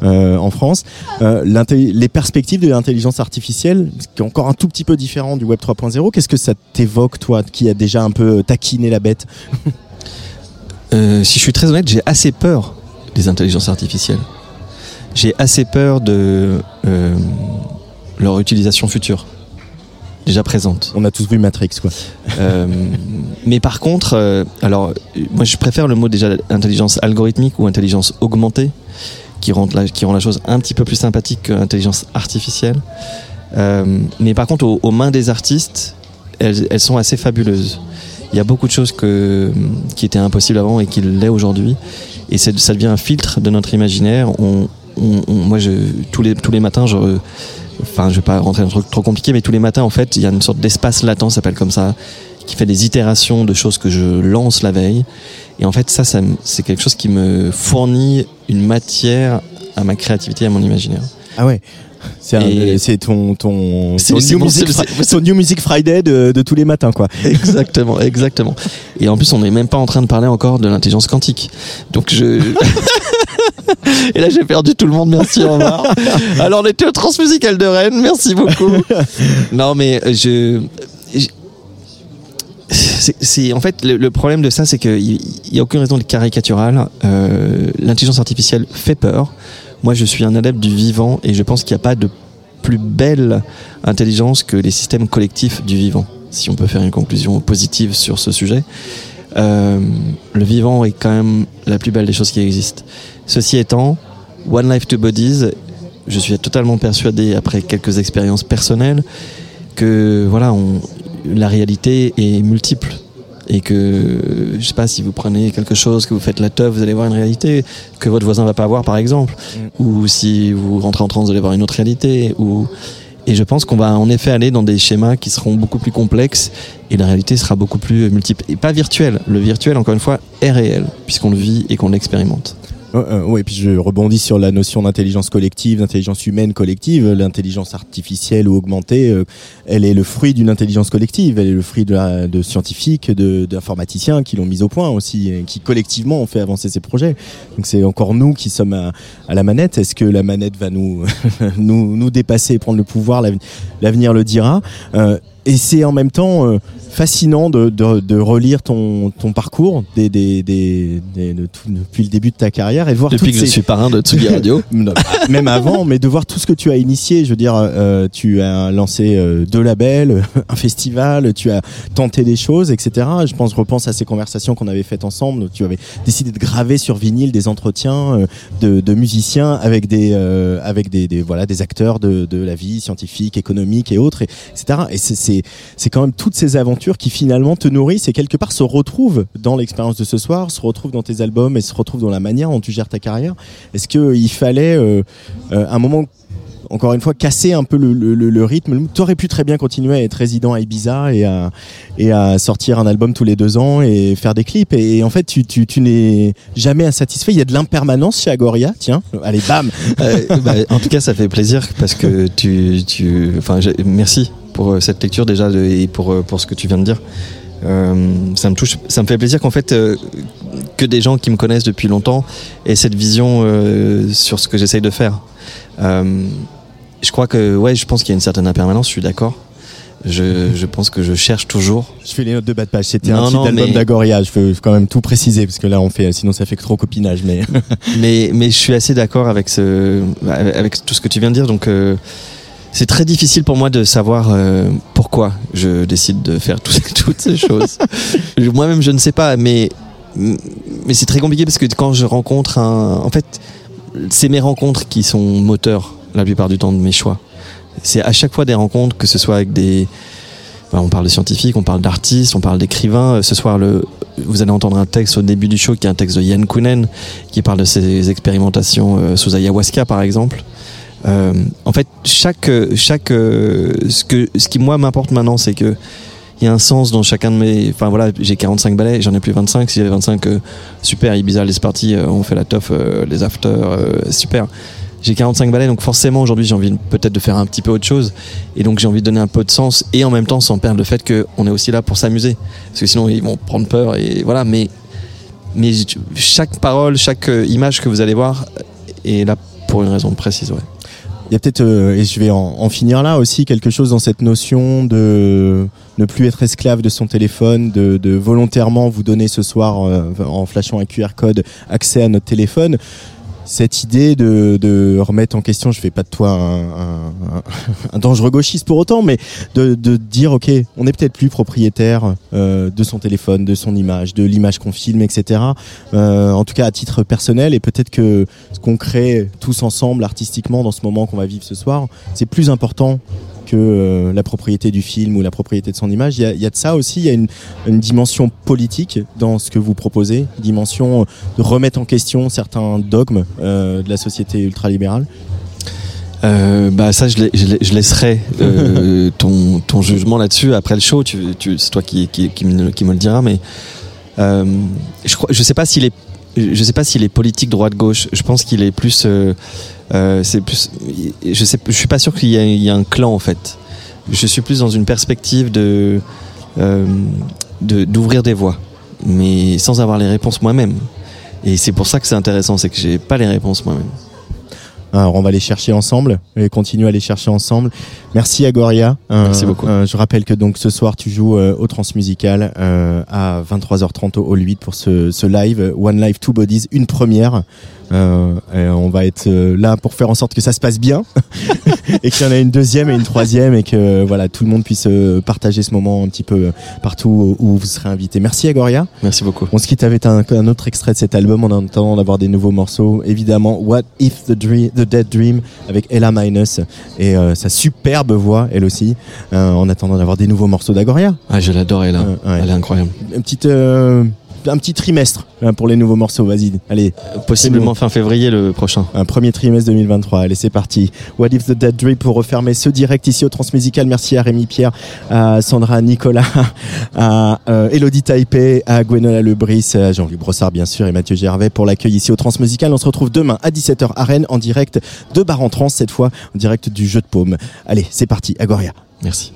Euh, en France, Euh, les perspectives de l'intelligence artificielle, qui est encore un tout petit peu différent du Web 3.0, qu'est-ce que ça t'évoque toi, qui a déjà un peu taquiné la bête? Euh, si je suis très honnête, j'ai assez peur des intelligences artificielles. J'ai assez peur de euh, leur utilisation future, déjà présente. On a tous vu Matrix, quoi. Euh, mais par contre, euh, alors, moi je préfère le mot déjà intelligence algorithmique ou intelligence augmentée, qui rend la, qui rend la chose un petit peu plus sympathique que intelligence artificielle. Euh, mais par contre, aux, aux mains des artistes, elles, elles sont assez fabuleuses. Il y a beaucoup de choses que, qui étaient impossibles avant et qui l'est aujourd'hui. Et ça devient un filtre de notre imaginaire. On, on- on- moi, je, tous, les, tous les matins, je, enfin, je vais pas rentrer dans un truc trop compliqué, mais tous les matins, en fait, il y a une sorte d'espace latent, ça s'appelle comme ça, qui fait des itérations de choses que je lance la veille. Et en fait, ça, ça c'est quelque chose qui me fournit une matière à ma créativité et à mon imaginaire. Ah ouais. C'est un- Et- c'est ton ton, C'est- ton new music, ton New Music Friday de, de tous les matins quoi. Exactement, exactement. Et en plus, on n'est même pas en train de parler encore de l'intelligence quantique. Donc je. Et là, j'ai perdu tout le monde. Merci, au revoir. Alors, on était au Transmusical de Rennes. Merci beaucoup. Non, mais euh, je. je- C'est c'est- en fait le, le problème de ça, c'est qu'il n'y a aucune raison de caricatural. Euh, L'intelligence artificielle fait peur. Moi, je suis un adepte du vivant et je pense qu'il n'y a pas de plus belle intelligence que les systèmes collectifs du vivant. Si on peut faire une conclusion positive sur ce sujet, Euh, le vivant est quand même la plus belle des choses qui existent. Ceci étant, One Life Two Bodies, je suis totalement persuadé après quelques expériences personnelles que voilà, on, la réalité est multiple. Et que je sais pas si vous prenez quelque chose que vous faites la teuf vous allez voir une réalité que votre voisin va pas voir par exemple. Ou si vous rentrez en transe vous allez voir une autre réalité. Ou et je pense qu'on va en effet aller dans des schémas qui seront beaucoup plus complexes et la réalité sera beaucoup plus multiple. Et pas virtuelle. Le virtuel encore une fois est réel puisqu'on le vit et qu'on l'expérimente Euh, euh, ouais, puis je rebondis sur la notion d'intelligence collective, d'intelligence humaine collective. L'intelligence artificielle ou augmentée, euh, elle est le fruit d'une intelligence collective. Elle est le fruit de, la- de scientifiques, d'informaticiens qui l'ont mise au point aussi, qui collectivement ont fait avancer ces projets. Donc c'est encore nous qui sommes à, la manette. Est-ce que la manette va nous nous, nous dépasser, prendre le pouvoir? L'aven- L'avenir le dira. Et c'est en même temps euh, fascinant de, de, de relire ton, ton parcours des, des, des, des- de tout- depuis le début de ta carrière et de voir Depuis que je suis parrain de Tsugi Radio. Non, même avant, mais de voir tout ce que tu as initié. Je veux dire, euh, tu as lancé euh, deux labels, un festival, tu as tenté des choses, etc. Je pense, je repense à ces conversations qu'on avait faites ensemble. Tu avais décidé de graver sur vinyle des entretiens euh, de, de musiciens avec des, euh, avec des, des, voilà, des acteurs de, de la vie scientifique, économique et autres, et, etc. Et c'est- c'est c'est quand même toutes ces aventures qui finalement te nourrissent et quelque part se retrouvent dans l'expérience de ce soir, se retrouvent dans tes albums et se retrouvent dans la manière dont tu gères ta carrière. Est-ce qu'il fallait euh, euh, un moment encore une fois casser un peu le, rythme? Tu aurais pu très bien continuer à être résident à Ibiza et à, sortir un album tous les deux ans et faire des clips. Et, en fait tu, n'es jamais insatisfait. Il y a de l'impermanence chez Agoria tiens. Allez bam. Euh, bah, en tout cas, ça fait plaisir parce que tu, tu, enfin, merci pour euh, cette lecture déjà de- et pour euh, pour ce que tu viens de dire. Euh, ça me touche, ça me fait plaisir qu'en fait euh, que des gens qui me connaissent depuis longtemps aient cette vision euh, sur ce que j'essaye de faire. Je crois que ouais, je pense qu'il y a une certaine impermanence. Je suis d'accord. Je, je pense que je cherche toujours. je fais les notes de bas de page c'était un titre d'album mais- d'Agoria je veux quand même tout préciser parce que là on fait sinon ça fait que trop copinage mais mais, mais je suis assez d'accord avec, ce, avec tout ce que tu viens de dire. Donc, c'est très difficile pour moi de savoir euh, pourquoi je décide de faire tout- toutes ces choses. Moi-même, je ne sais pas, mais, c'est très compliqué parce que quand je rencontre un. En fait, c'est mes rencontres qui sont moteurs la plupart du temps de mes choix. C'est à chaque fois des rencontres, que ce soit avec des. Enfin, on parle de scientifiques, on parle d'artistes, on parle d'écrivains. Ce soir, vous allez entendre un texte au début du show qui est un texte de Yann Kounen qui parle de ses expérimentations euh, sous ayahuasca, par exemple. Euh, en fait, chaque, chaque, euh, ce que, ce qui moi m'importe maintenant, c'est que il y a un sens dans chacun de mes. Enfin voilà, j'ai 45 ballets, j'en ai plus 25. Si j'avais 25, euh, super, Ibiza, les parties, euh, on fait la teuf, euh, les afters, super. J'ai 45 ballets, donc forcément aujourd'hui j'ai envie peut-être de faire un petit peu autre chose. Et donc j'ai envie de donner un peu de sens et en même temps sans perdre le fait qu'on est aussi là pour s'amuser. Parce que sinon ils vont prendre peur et voilà. Mais, mais chaque parole, chaque image que vous allez voir est là pour une raison précise. Ouais. Il y a peut-être, euh, et je vais en, finir là aussi, quelque chose dans cette notion de ne plus être esclave de son téléphone, de, de volontairement vous donner ce soir, euh, en flashant un QR code, accès à notre téléphone. Cette idée de, remettre en question, je fais pas de toi un, dangereux gauchiste pour autant, mais de, de dire ok, on n'est peut-être plus propriétaire euh, de son téléphone, de son image, de l'image qu'on filme, etc. Euh, en tout cas à titre personnel, et peut-être que ce qu'on crée tous ensemble artistiquement dans ce moment qu'on va vivre ce soir, c'est plus important que euh, la propriété du film ou la propriété de son image. Il y a, il y a de ça aussi, il y a une, une dimension politique dans ce que vous proposez, dimension de remettre en question certains dogmes euh, de la société ultralibérale. Euh, bah ça je, lai- je, lai- je laisserai euh, ton, ton jugement là-dessus après le show tu, tu, c'est toi qui, qui, qui, me, qui me le dira mais euh, je je sais pas s'il est je sais pas s'il est politique droite gauche je pense qu'il est plus euh, euh, je sais suis pas sûr qu'il y, a- il y a un clan en fait. Je suis plus dans une perspective de euh, de- d'ouvrir des voies mais sans avoir les réponses moi-même. Et c'est pour ça que c'est intéressant c'est que j'ai pas les réponses moi-même Alors on va les chercher ensemble et continuer à les chercher ensemble. Merci Agoria. Euh, Merci beaucoup. euh, je rappelle que donc ce soir tu joues euh, au Transmusical euh, à 23h30 au Hall 8 pour ce, ce live euh, One Life Two Bodies, une première. Euh, et on va être euh, là pour faire en sorte que ça se passe bien et qu'il y en ait une deuxième et une troisième et que voilà tout le monde puisse euh, partager ce moment un petit peu euh, partout où vous serez invité. Merci Agoria. Merci beaucoup. On se quitte avec un, un autre extrait de cet album en attendant d'avoir des nouveaux morceaux. Évidemment, What If the, Dream, the Dead Dream avec Ella Minus et euh, sa superbe voix, elle aussi, euh, en attendant d'avoir des nouveaux morceaux d'Agoria. ah je l'adore Ella ouais. elle est incroyable Un petit, euh, un petit trimestre hein, pour les nouveaux morceaux. Vas-y, allez. possiblement fin février le prochain Un premier trimestre 2023. Allez, c'est parti. What if the Dead Dream pour refermer ce direct ici au Transmusical. Merci à Rémi Pierre, à Sandra Nicolas, à euh, Elodie Taipei, à Gwenola Lebris, à Jean-Luc Brossard, bien sûr, et Mathieu Gervais pour l'accueil ici au Transmusical. On se retrouve demain à 17h à Rennes en direct de Bar en Trans, cette fois en direct du jeu de paume. Allez, c'est parti. Agoria. merci